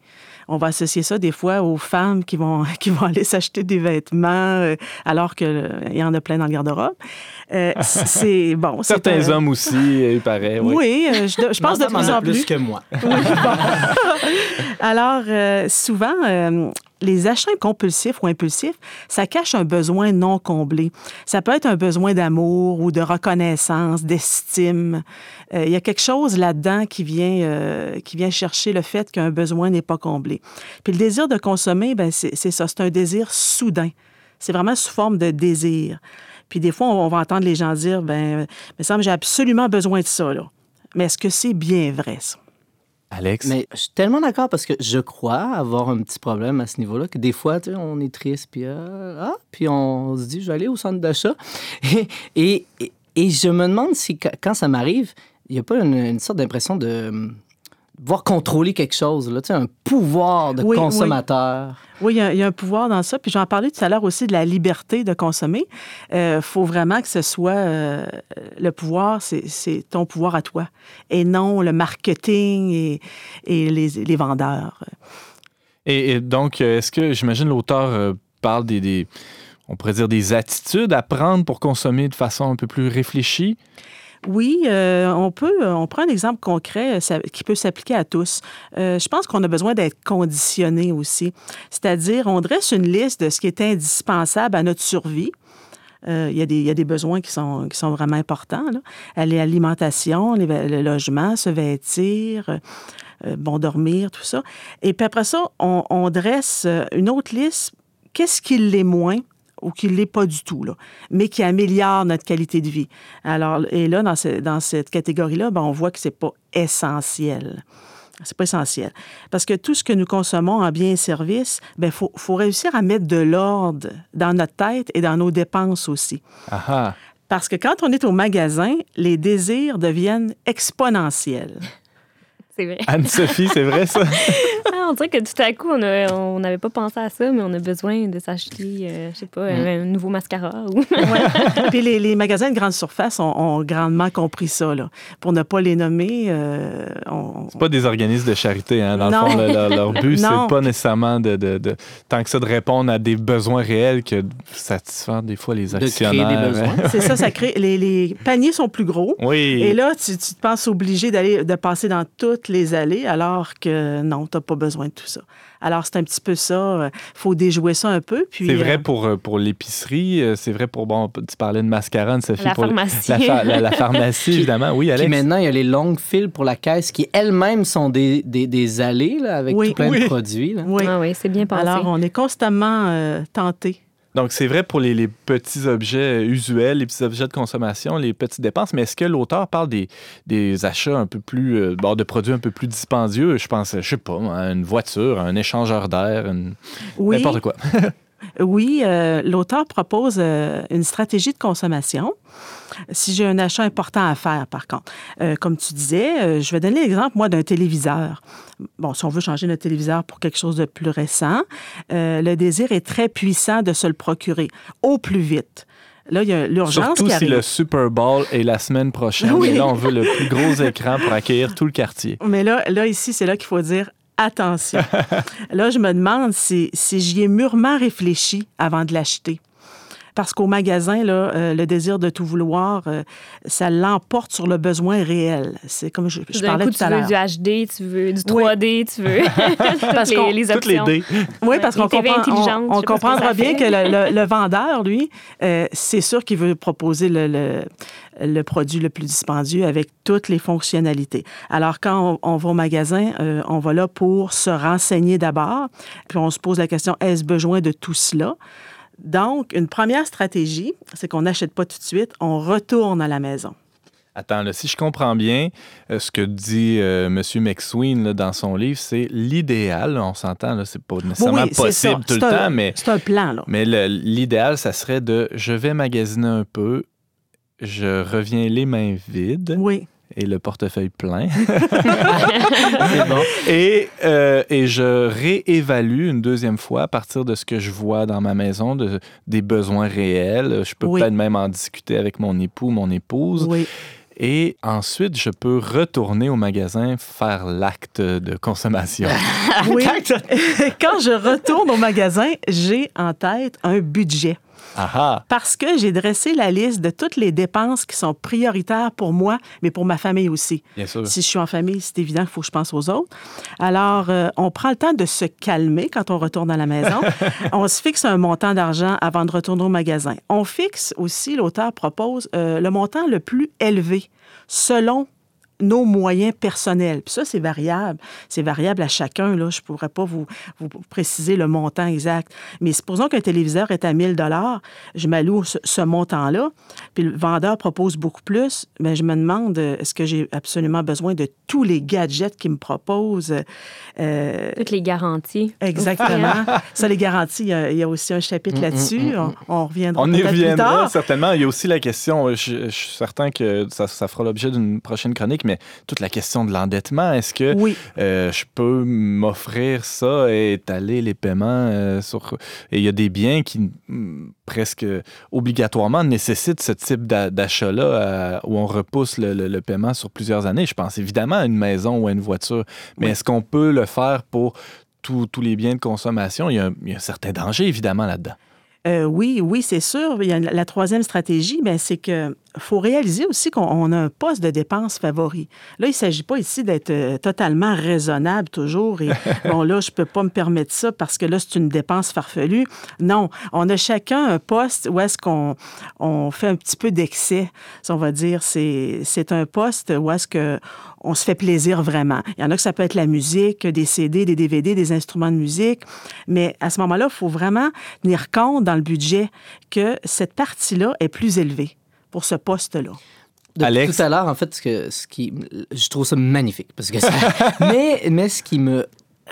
On va associer ça des fois aux femmes qui vont, qui vont aller s'acheter des vêtements euh, alors qu'il y en a plein dans le garde-robe. Euh, c'est bon. Certains hommes aussi, il paraît. oui. Oui, euh, je, je pense de en plus a en plus. que moi. Oui, bon. Alors, euh, souvent, euh, les achats compulsifs ou impulsifs, ça cache un besoin non comblé. Ça peut être un besoin d'amour ou de reconnaissance, d'estime. Euh, il y a quelque chose là-dedans qui vient, euh, qui vient chercher le fait qu'un besoin n'est pas comblé. Puis le désir de consommer, ben, c'est ça, c'est un désir soudain. C'est vraiment sous forme de désir. Puis des fois, on va entendre les gens dire, ben, me semble j'ai absolument besoin de ça, là. Mais est-ce que c'est bien vrai, ça? Alex? Mais je suis tellement d'accord parce que je crois avoir un petit problème à ce niveau-là, que des fois, tu sais, on est triste, puis, euh, ah, puis on se dit, je vais aller au centre d'achat. Et, et, je me demande si, quand- ça m'arrive, il n'y a pas une, une sorte d'impression de hum, voir contrôler quelque chose, là, tu sais, un pouvoir de Oui, consommateur. Oui, il y, a, il y a un pouvoir dans ça. Puis j'en parlais tout à l'heure aussi de la liberté de consommer. Il faut vraiment que ce soit euh, le pouvoir, c'est c'est ton pouvoir à toi, et non le marketing et, et les, les vendeurs. Et, et donc, euh, est-ce que, j'imagine, l'auteur euh, parle des, des- on pourrait dire, des attitudes à prendre pour consommer de façon un peu plus réfléchie? Oui, euh, on peut. On prend un exemple concret euh, qui peut s'appliquer à tous. Euh, je pense qu'on a besoin d'être conditionné aussi. C'est-à-dire, on dresse une liste de ce qui est indispensable à notre survie. Euh, il, y a des, il y a des besoins qui sont, qui sont vraiment importants. Euh, L'alimentation, le logement, se vêtir, euh, euh, bon, dormir, tout ça. Et puis après ça, on, on dresse euh, une autre liste. Qu'est-ce qui l'est moins? Ou qui ne l'est pas du tout, là, mais qui améliore notre qualité de vie. Alors, et là, dans, ce- dans cette catégorie-là, ben, on voit que c'est pas essentiel. C'est pas essentiel. Parce que tout ce que nous consommons en biens et services, il faut, faut réussir à mettre de l'ordre dans notre tête et dans nos dépenses aussi. Ah ah. Parce que quand on est au magasin, les désirs deviennent exponentiels. C'est vrai. Anne-Sophie, c'est vrai ça? Ah, on dirait que tout à coup, on n'avait pas pensé à ça, mais on a besoin de s'acheter, euh, je sais pas, un nouveau mascara. Ou... Puis les, les magasins de grande surface ont, ont grandement compris ça. Là. Pour ne pas les nommer, euh, on- C'est pas des organismes de charité, hein? Dans Non. le fond, le- leur, leur but, c'est pas nécessairement de, de- de- tant que ça de répondre à des besoins réels que de satisfaire des fois les créer des actionnaires. besoins. c'est ça, ça crée. Les, les paniers sont plus gros. oui. Et là, tu, tu te penses obligé d'aller de passer dans toutes les allées, alors que non, tu n'as pas besoin de tout ça. Alors, c'est un petit peu ça. Il faut déjouer ça un peu. puis C'est vrai euh, pour, euh, pour l'épicerie, euh, c'est vrai pour, bon, tu parlais de mascarone, Sophie. La pour pharmacie. La, fa- la- la pharmacie, évidemment. Oui, Puis Alex? maintenant, il y a les longues files pour la caisse qui elles-mêmes sont des, des, des allées là, avec Oui. tout plein Oui. de produits. là. Oui. Ah oui, c'est bien pensé. Alors, on est constamment euh, tenté. Donc, c'est vrai pour les, les petits objets usuels, les petits objets de consommation, les petites dépenses, mais est-ce que l'auteur parle des, des achats un peu plus, euh, bon, de produits un peu plus dispendieux? Je pense, je sais pas, une voiture, un échangeur d'air, une- Oui, n'importe quoi. oui euh, l'auteur propose euh, une stratégie de consommation. Si j'ai un achat important à faire, par contre. Euh, comme tu disais, euh, je vais donner l'exemple, moi, d'un téléviseur. Bon, si on veut changer notre téléviseur pour quelque chose de plus récent, euh, le désir est très puissant de se le procurer au plus vite. Là, il y a l'urgence Surtout qui si le Super Bowl est la semaine prochaine. Oui. Et là, on veut le plus gros écran pour accueillir tout le quartier. Mais là, là ici, c'est là qu'il faut dire attention. là, je me demande si, si j'y ai mûrement réfléchi avant de l'acheter. Parce qu'au magasin, là, euh, le désir de tout vouloir, euh, ça l'emporte sur le besoin réel. C'est comme je, je parlais coup, tout tu à veux l'heure. du HD, tu veux du Oui. 3D, tu veux Parce les, les Toutes les options. dés. Oui, parce qu'on comprend, on, que comprendra bien que le, le- le vendeur, lui, euh, c'est sûr qu'il veut proposer le, le- le produit le plus dispendieux avec toutes les fonctionnalités. Alors, quand on, on va au magasin, euh, on va là pour se renseigner d'abord, puis on se pose la question, est-ce besoin de tout cela? Donc, une première stratégie, c'est qu'on n'achète pas tout de suite, on retourne à la maison. Attends, là, si je comprends bien, euh, ce que dit euh, M. McSween là, dans son livre, c'est l'idéal. On s'entend, là, c'est pas nécessairement Oui, possible tout le un- temps, mais, C'est un plan, là. mais l'idéal, ça serait de je vais magasiner un peu, je reviens les mains vides Oui. Et le portefeuille plein. Bon. Et, euh, et je réévalue une deuxième fois à partir de ce que je vois dans ma maison, de, des besoins réels. Je peux Oui. peut-être même en discuter avec mon époux, mon épouse. Oui. Et ensuite, je peux retourner au magasin faire l'acte de consommation. Oui. Quand je retourne au magasin, j'ai en tête un budget. Parce que j'ai dressé la liste de toutes les dépenses qui sont prioritaires pour moi, mais pour ma famille aussi. Bien sûr. Si je suis en famille, c'est évident qu'il faut que je pense aux autres. Alors, euh, on prend le temps de se calmer quand on retourne à la maison. on se fixe un montant d'argent avant de retourner au magasin. On fixe aussi, l'auteur propose, euh, le montant le plus élevé selon nos moyens personnels. Puis ça, c'est variable. C'est variable à chacun. Là. Je ne pourrais pas vous, vous préciser le montant exact. Mais supposons qu'un téléviseur est à 1000 je m'alloue ce, ce montant-là, puis le vendeur propose beaucoup plus, mais je me demande, euh, est-ce que j'ai absolument besoin de tous les gadgets qu'il me propose? Euh, Toutes les garanties. exactement. ça, les garanties, il y a, il y a aussi un chapitre là-dessus. On, on reviendra On y plus reviendra tard. certainement. Il y a aussi la question, je, je suis certain que ça, ça fera l'objet d'une prochaine chronique, mais toute la question de l'endettement. Est-ce que Oui. euh, je peux m'offrir ça et étaler les paiements euh, sur... Et il y a des biens qui mm, presque obligatoirement nécessitent ce type d'a- d'achat-là euh, où on repousse le, le- le paiement sur plusieurs années. Je pense évidemment à une maison ou à une voiture. Mais Oui. est-ce qu'on peut le faire pour tous tous les biens de consommation? Il y a un, il y a un certain danger évidemment là-dedans. Euh, oui, oui, c'est sûr. Il y a la troisième stratégie, ben, c'est que faut réaliser aussi qu'on on a un poste de dépense favori. Là, il ne s'agit pas ici d'être euh, totalement raisonnable toujours. Et bon, là, je ne peux pas me permettre ça parce que là, c'est une dépense farfelue. Non, on a chacun un poste où est-ce qu'on on fait un petit peu d'excès, si on va dire. C'est c'est un poste où est-ce que on se fait plaisir vraiment. Il y en a que ça peut être la musique, des CD, des DVD, des instruments de musique. Mais à ce moment-là, il faut vraiment tenir compte dans le budget que cette partie-là est plus élevée pour ce poste-là. Alex? tout à l'heure, en fait, ce, que, ce qui, je trouve ça magnifique. Parce que ça- mais, mais ce qui me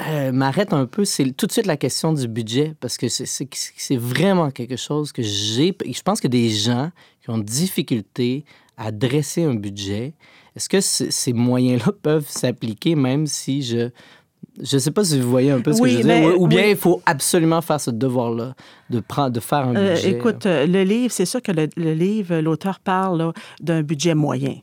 euh, m'arrête un peu, c'est tout de suite la question du budget. Parce que c'est vraiment quelque chose que j'ai. Je pense que des gens qui ont difficulté à dresser un budget, est-ce que ces moyens-là peuvent s'appliquer même si je. Je ne sais pas si vous voyez un peu ce Oui, que je veux dire. mais- Ou, ou bien oui. il faut absolument faire ce devoir-là, de, prendre, de faire un Euh, budget. écoute, euh, le livre, c'est sûr que le, le livre, l'auteur parle d'un budget moyen.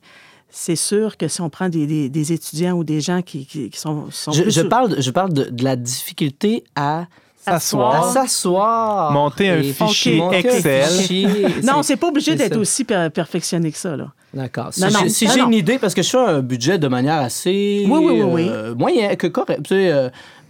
C'est sûr que si on prend des, des- des étudiants ou des gens qui, qui- qui sont, sont je, plus je sur- parle, je parle de, de la difficulté à S'asseoir. À s'asseoir. Monter un fichier monter un Excel. fichier. Non, c'est pas obligé d'être aussi per- perfectionné que ça. Là. D'accord. Si Non, non, j'ai- si j'ai une idée, parce que je fais un budget de manière assez Oui, oui, oui, oui. euh, moyen, que correct. Tu sais,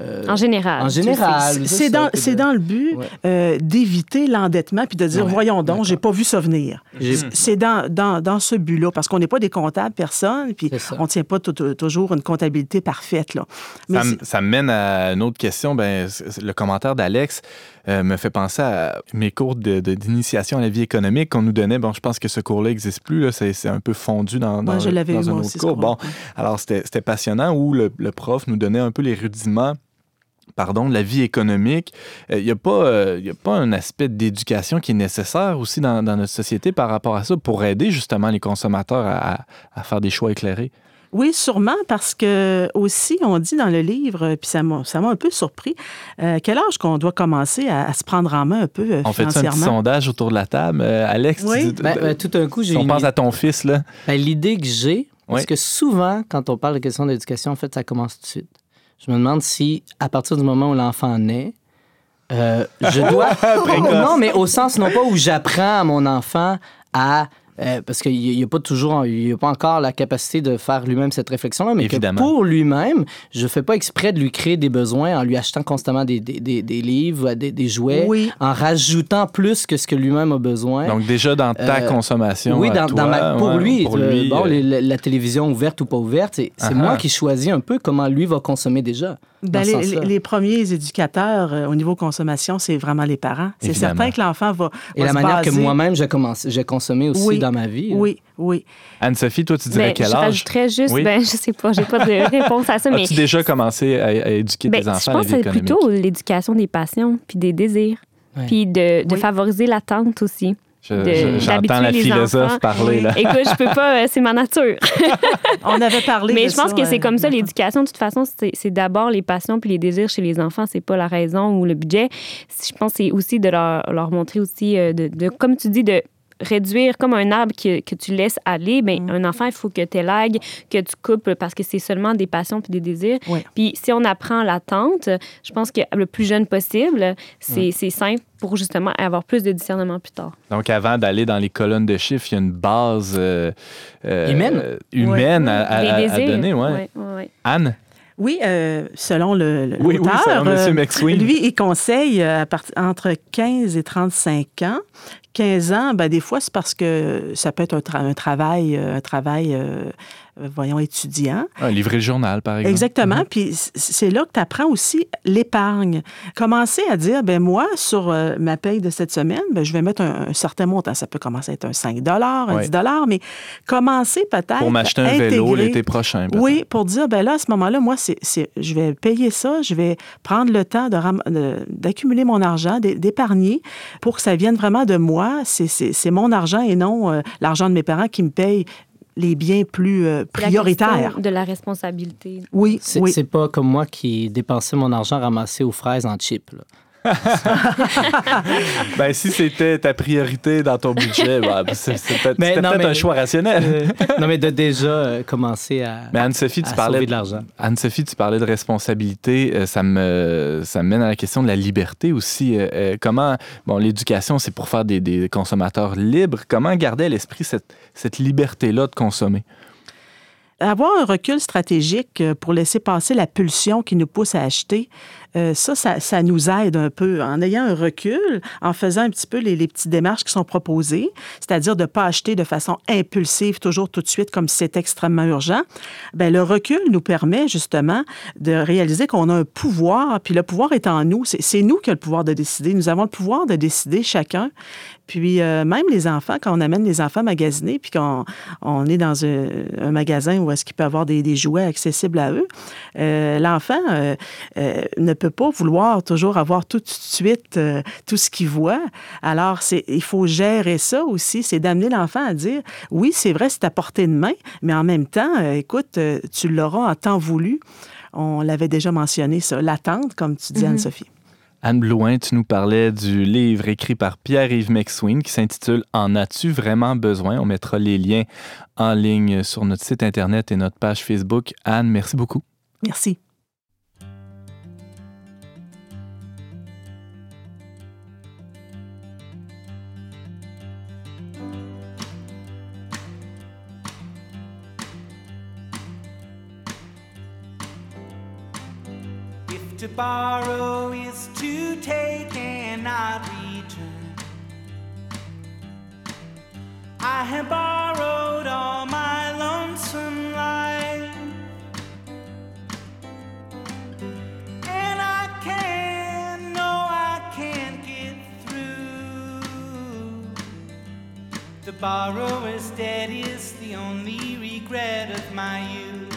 euh, En général. en général. c'est dans, que dans le but Ouais. euh, d'éviter l'endettement puis de dire, Ouais, voyons donc, j'ai pas vu ça venir. J'ai- C'est dans, dans, dans ce but-là, parce qu'on n'est pas des comptables, personne, puis on ne tient pas tou- tou- toujours une comptabilité parfaite. Là. Mais Ça, me- c'est- ça me mène à une autre question. Ben, le commentaire d'Alex euh, me fait penser à mes cours de- de- d'initiation à la vie économique qu'on nous donnait. Bon, je pense que ce cours-là n'existe plus. C'est un peu fondu dans, dans, Moi, je l'avais dans eu, un autre cours. Bon, alors c'était passionnant où le, le prof nous donnait un peu les rudiments pardon, de la vie économique. Il n'y a, pas, euh, y a pas un aspect d'éducation qui est nécessaire aussi dans, dans notre société par rapport à ça pour aider justement les consommateurs à faire des choix éclairés? Oui, sûrement, parce que aussi, on dit dans le livre, puis ça m'a ça m'a un peu surpris, euh, quel âge qu'on doit commencer à, à se prendre en main un peu euh, On fait un petit financièrement? sondage autour de la table? Euh, Alex, tu Oui. dis- Ben, ben, tout d'un coup, j'ai si on une pense à ton fils, là. Ben, l'idée que j'ai, parce Oui. que souvent, quand on parle de questions d'éducation, en fait, ça commence tout de suite. Je me demande si, à partir du moment où l'enfant naît, euh, je dois. non, mais au sens non pas où j'apprends à mon enfant à. Euh, parce qu'il n'y a pas toujours, il n'y a pas encore la capacité de faire lui-même cette réflexion-là, mais Évidemment. que pour lui-même, je ne fais pas exprès de lui créer des besoins en lui achetant constamment des, des, des- des livres, des, des jouets, Oui. en rajoutant plus que ce que lui-même a besoin. Donc, déjà dans ta Euh, consommation. Oui, dans, toi, dans ma- pour ouais, lui, pour euh, lui, bon, euh, les- la, la télévision ouverte ou pas ouverte, c'est c'est Ah moi ah. qui choisis un peu comment lui va consommer déjà. Ben, les, premiers éducateurs euh, au niveau consommation, c'est vraiment les parents. C'est certain que l'enfant va, Et va la se manière que moi-même j'ai commencé- j'ai consommé aussi Oui. dans ma vie. là. Oui, oui. Anne-Sophie, toi, tu dirais Ben, quel je âge? rajouterais juste, Oui. ben, je sais pas, j'ai pas de réponse à ça, mais As-tu déjà commencé à, à éduquer ben, tes je enfants à la pense vie que c'est plutôt l'éducation des passions puis des désirs, puis de, de Oui. favoriser l'attente aussi. Je- je- J'entends d'habituer la les philosophe enfants. parler, là. Écoute, je peux pas, euh, c'est ma nature. On avait parlé Mais de je pense ça, que c'est euh, comme ça, l'éducation. De toute façon, c'est c'est d'abord les passions puis les désirs chez les enfants. C'est pas la raison ou le budget. Je pense que c'est aussi de leur, leur montrer aussi, euh, de, de- comme tu dis, de réduire comme un arbre que, que tu laisses aller. Ben, Un enfant, il faut que tu élagues, que tu coupes parce que c'est seulement des passions puis des désirs. Oui. Puis si on apprend l'attente, je pense que le plus jeune possible, c'est c'est simple pour justement avoir plus de discernement plus tard. Donc, avant d'aller dans les colonnes de chiffres, il y a une base euh, euh, Humaine. euh, humaine à, à- Des à- à désirs. donner. Ouais. Anne? Oui, euh, selon le, le- Oui, oui, selon euh, M. Lui, il conseille euh, à part- entre 15 et 35 ans. 15 ans, ben, des fois, c'est parce que ça peut être un, tra- un travail, euh, un travail euh, euh, voyons, étudiant. Ah, livrer le journal, par exemple. Exactement. Mhm. Puis c'est là que tu apprends aussi l'épargne. Commencer à dire, ben moi, sur euh, ma paye de cette semaine, ben, je vais mettre un, un certain montant. Ça peut commencer à être un 5 un Ouais. 10 mais commencer peut-être Pour m'acheter un vélo l'été prochain. oui, pour dire, ben là, à ce moment-là, moi, c'est, je vais payer ça, je vais prendre le temps de ram- de- d'accumuler mon argent, d'é- d'épargner pour que ça vienne vraiment de moi. C'est, mon argent et non euh, l'argent de mes parents qui me payent les biens plus euh, La prioritaires. question de la responsabilité. Oui, C'est oui. c'est pas comme moi qui dépensais mon argent ramassé aux fraises en chip. là. Ben, si c'était ta priorité dans ton budget, ben, c'est- c'est peut-être Mais c'était non, peut-être mais- un choix rationnel. Euh, non, mais de déjà euh, commencer à, Mais Anne-Sophie, tu à parlais sauver de l'argent. Anne-Sophie, tu parlais de responsabilité. Euh, ça, me, ça me mène à la question de la liberté aussi. Euh, euh, comment, bon, l'éducation, c'est pour faire des, des consommateurs libres. Comment garder à l'esprit cette, cette liberté-là de consommer? Avoir un recul stratégique pour laisser passer la pulsion qui nous pousse à acheter, euh, ça, ça, nous aide un peu. En ayant un recul, en faisant un petit peu les, les petites démarches qui sont proposées, c'est-à-dire de ne pas acheter de façon impulsive, toujours tout de suite, comme si c'est extrêmement urgent, ben, le recul nous permet justement de réaliser qu'on a un pouvoir, puis le pouvoir est en nous. C'est nous qui avons le pouvoir de décider. Nous avons le pouvoir de décider chacun. Puis euh, même les enfants, quand on amène les enfants magasiner, puis qu'on on est dans un, magasin où est-ce qu'il peut avoir des, des jouets accessibles à eux, euh, l'enfant ne peut pas vouloir toujours avoir tout de suite euh, tout ce qu'il voit. Alors, c'est, il faut gérer ça aussi, c'est d'amener l'enfant à dire, oui, c'est vrai, c'est à portée de main, mais en même temps, euh, écoute, euh, tu l'auras en temps voulu. On l'avait déjà mentionné, ça, l'attente, comme tu dis, Anne-Sophie. Anne Blouin, tu nous parlais du livre écrit par Pierre-Yves McSween qui s'intitule En as-tu vraiment besoin? On mettra les liens en ligne sur notre site Internet et notre page Facebook. Anne, merci beaucoup. Merci. Borrow is to take and not return. I have borrowed all my lonesome life, and I can't, no, I can't get through. The borrower's debt is the only regret of my youth.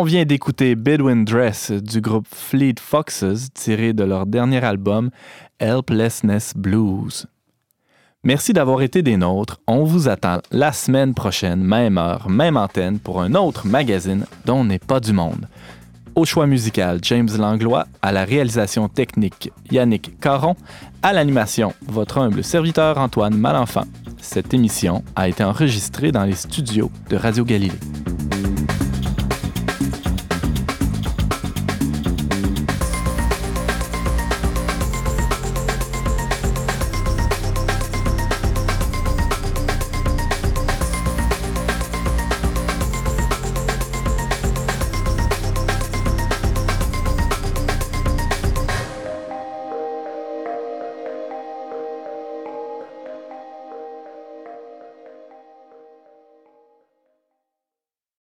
On vient d'écouter Bedouin Dress du groupe Fleet Foxes tiré de leur dernier album Helplessness Blues. Merci d'avoir été des nôtres. On vous attend la semaine prochaine, même heure, même antenne, pour un autre magazine dont n'est pas du monde. Au choix musical, James Langlois, à la réalisation technique, Yannick Caron, à l'animation, votre humble serviteur Antoine Malenfant. Cette émission a été enregistrée dans les studios de Radio Galilée.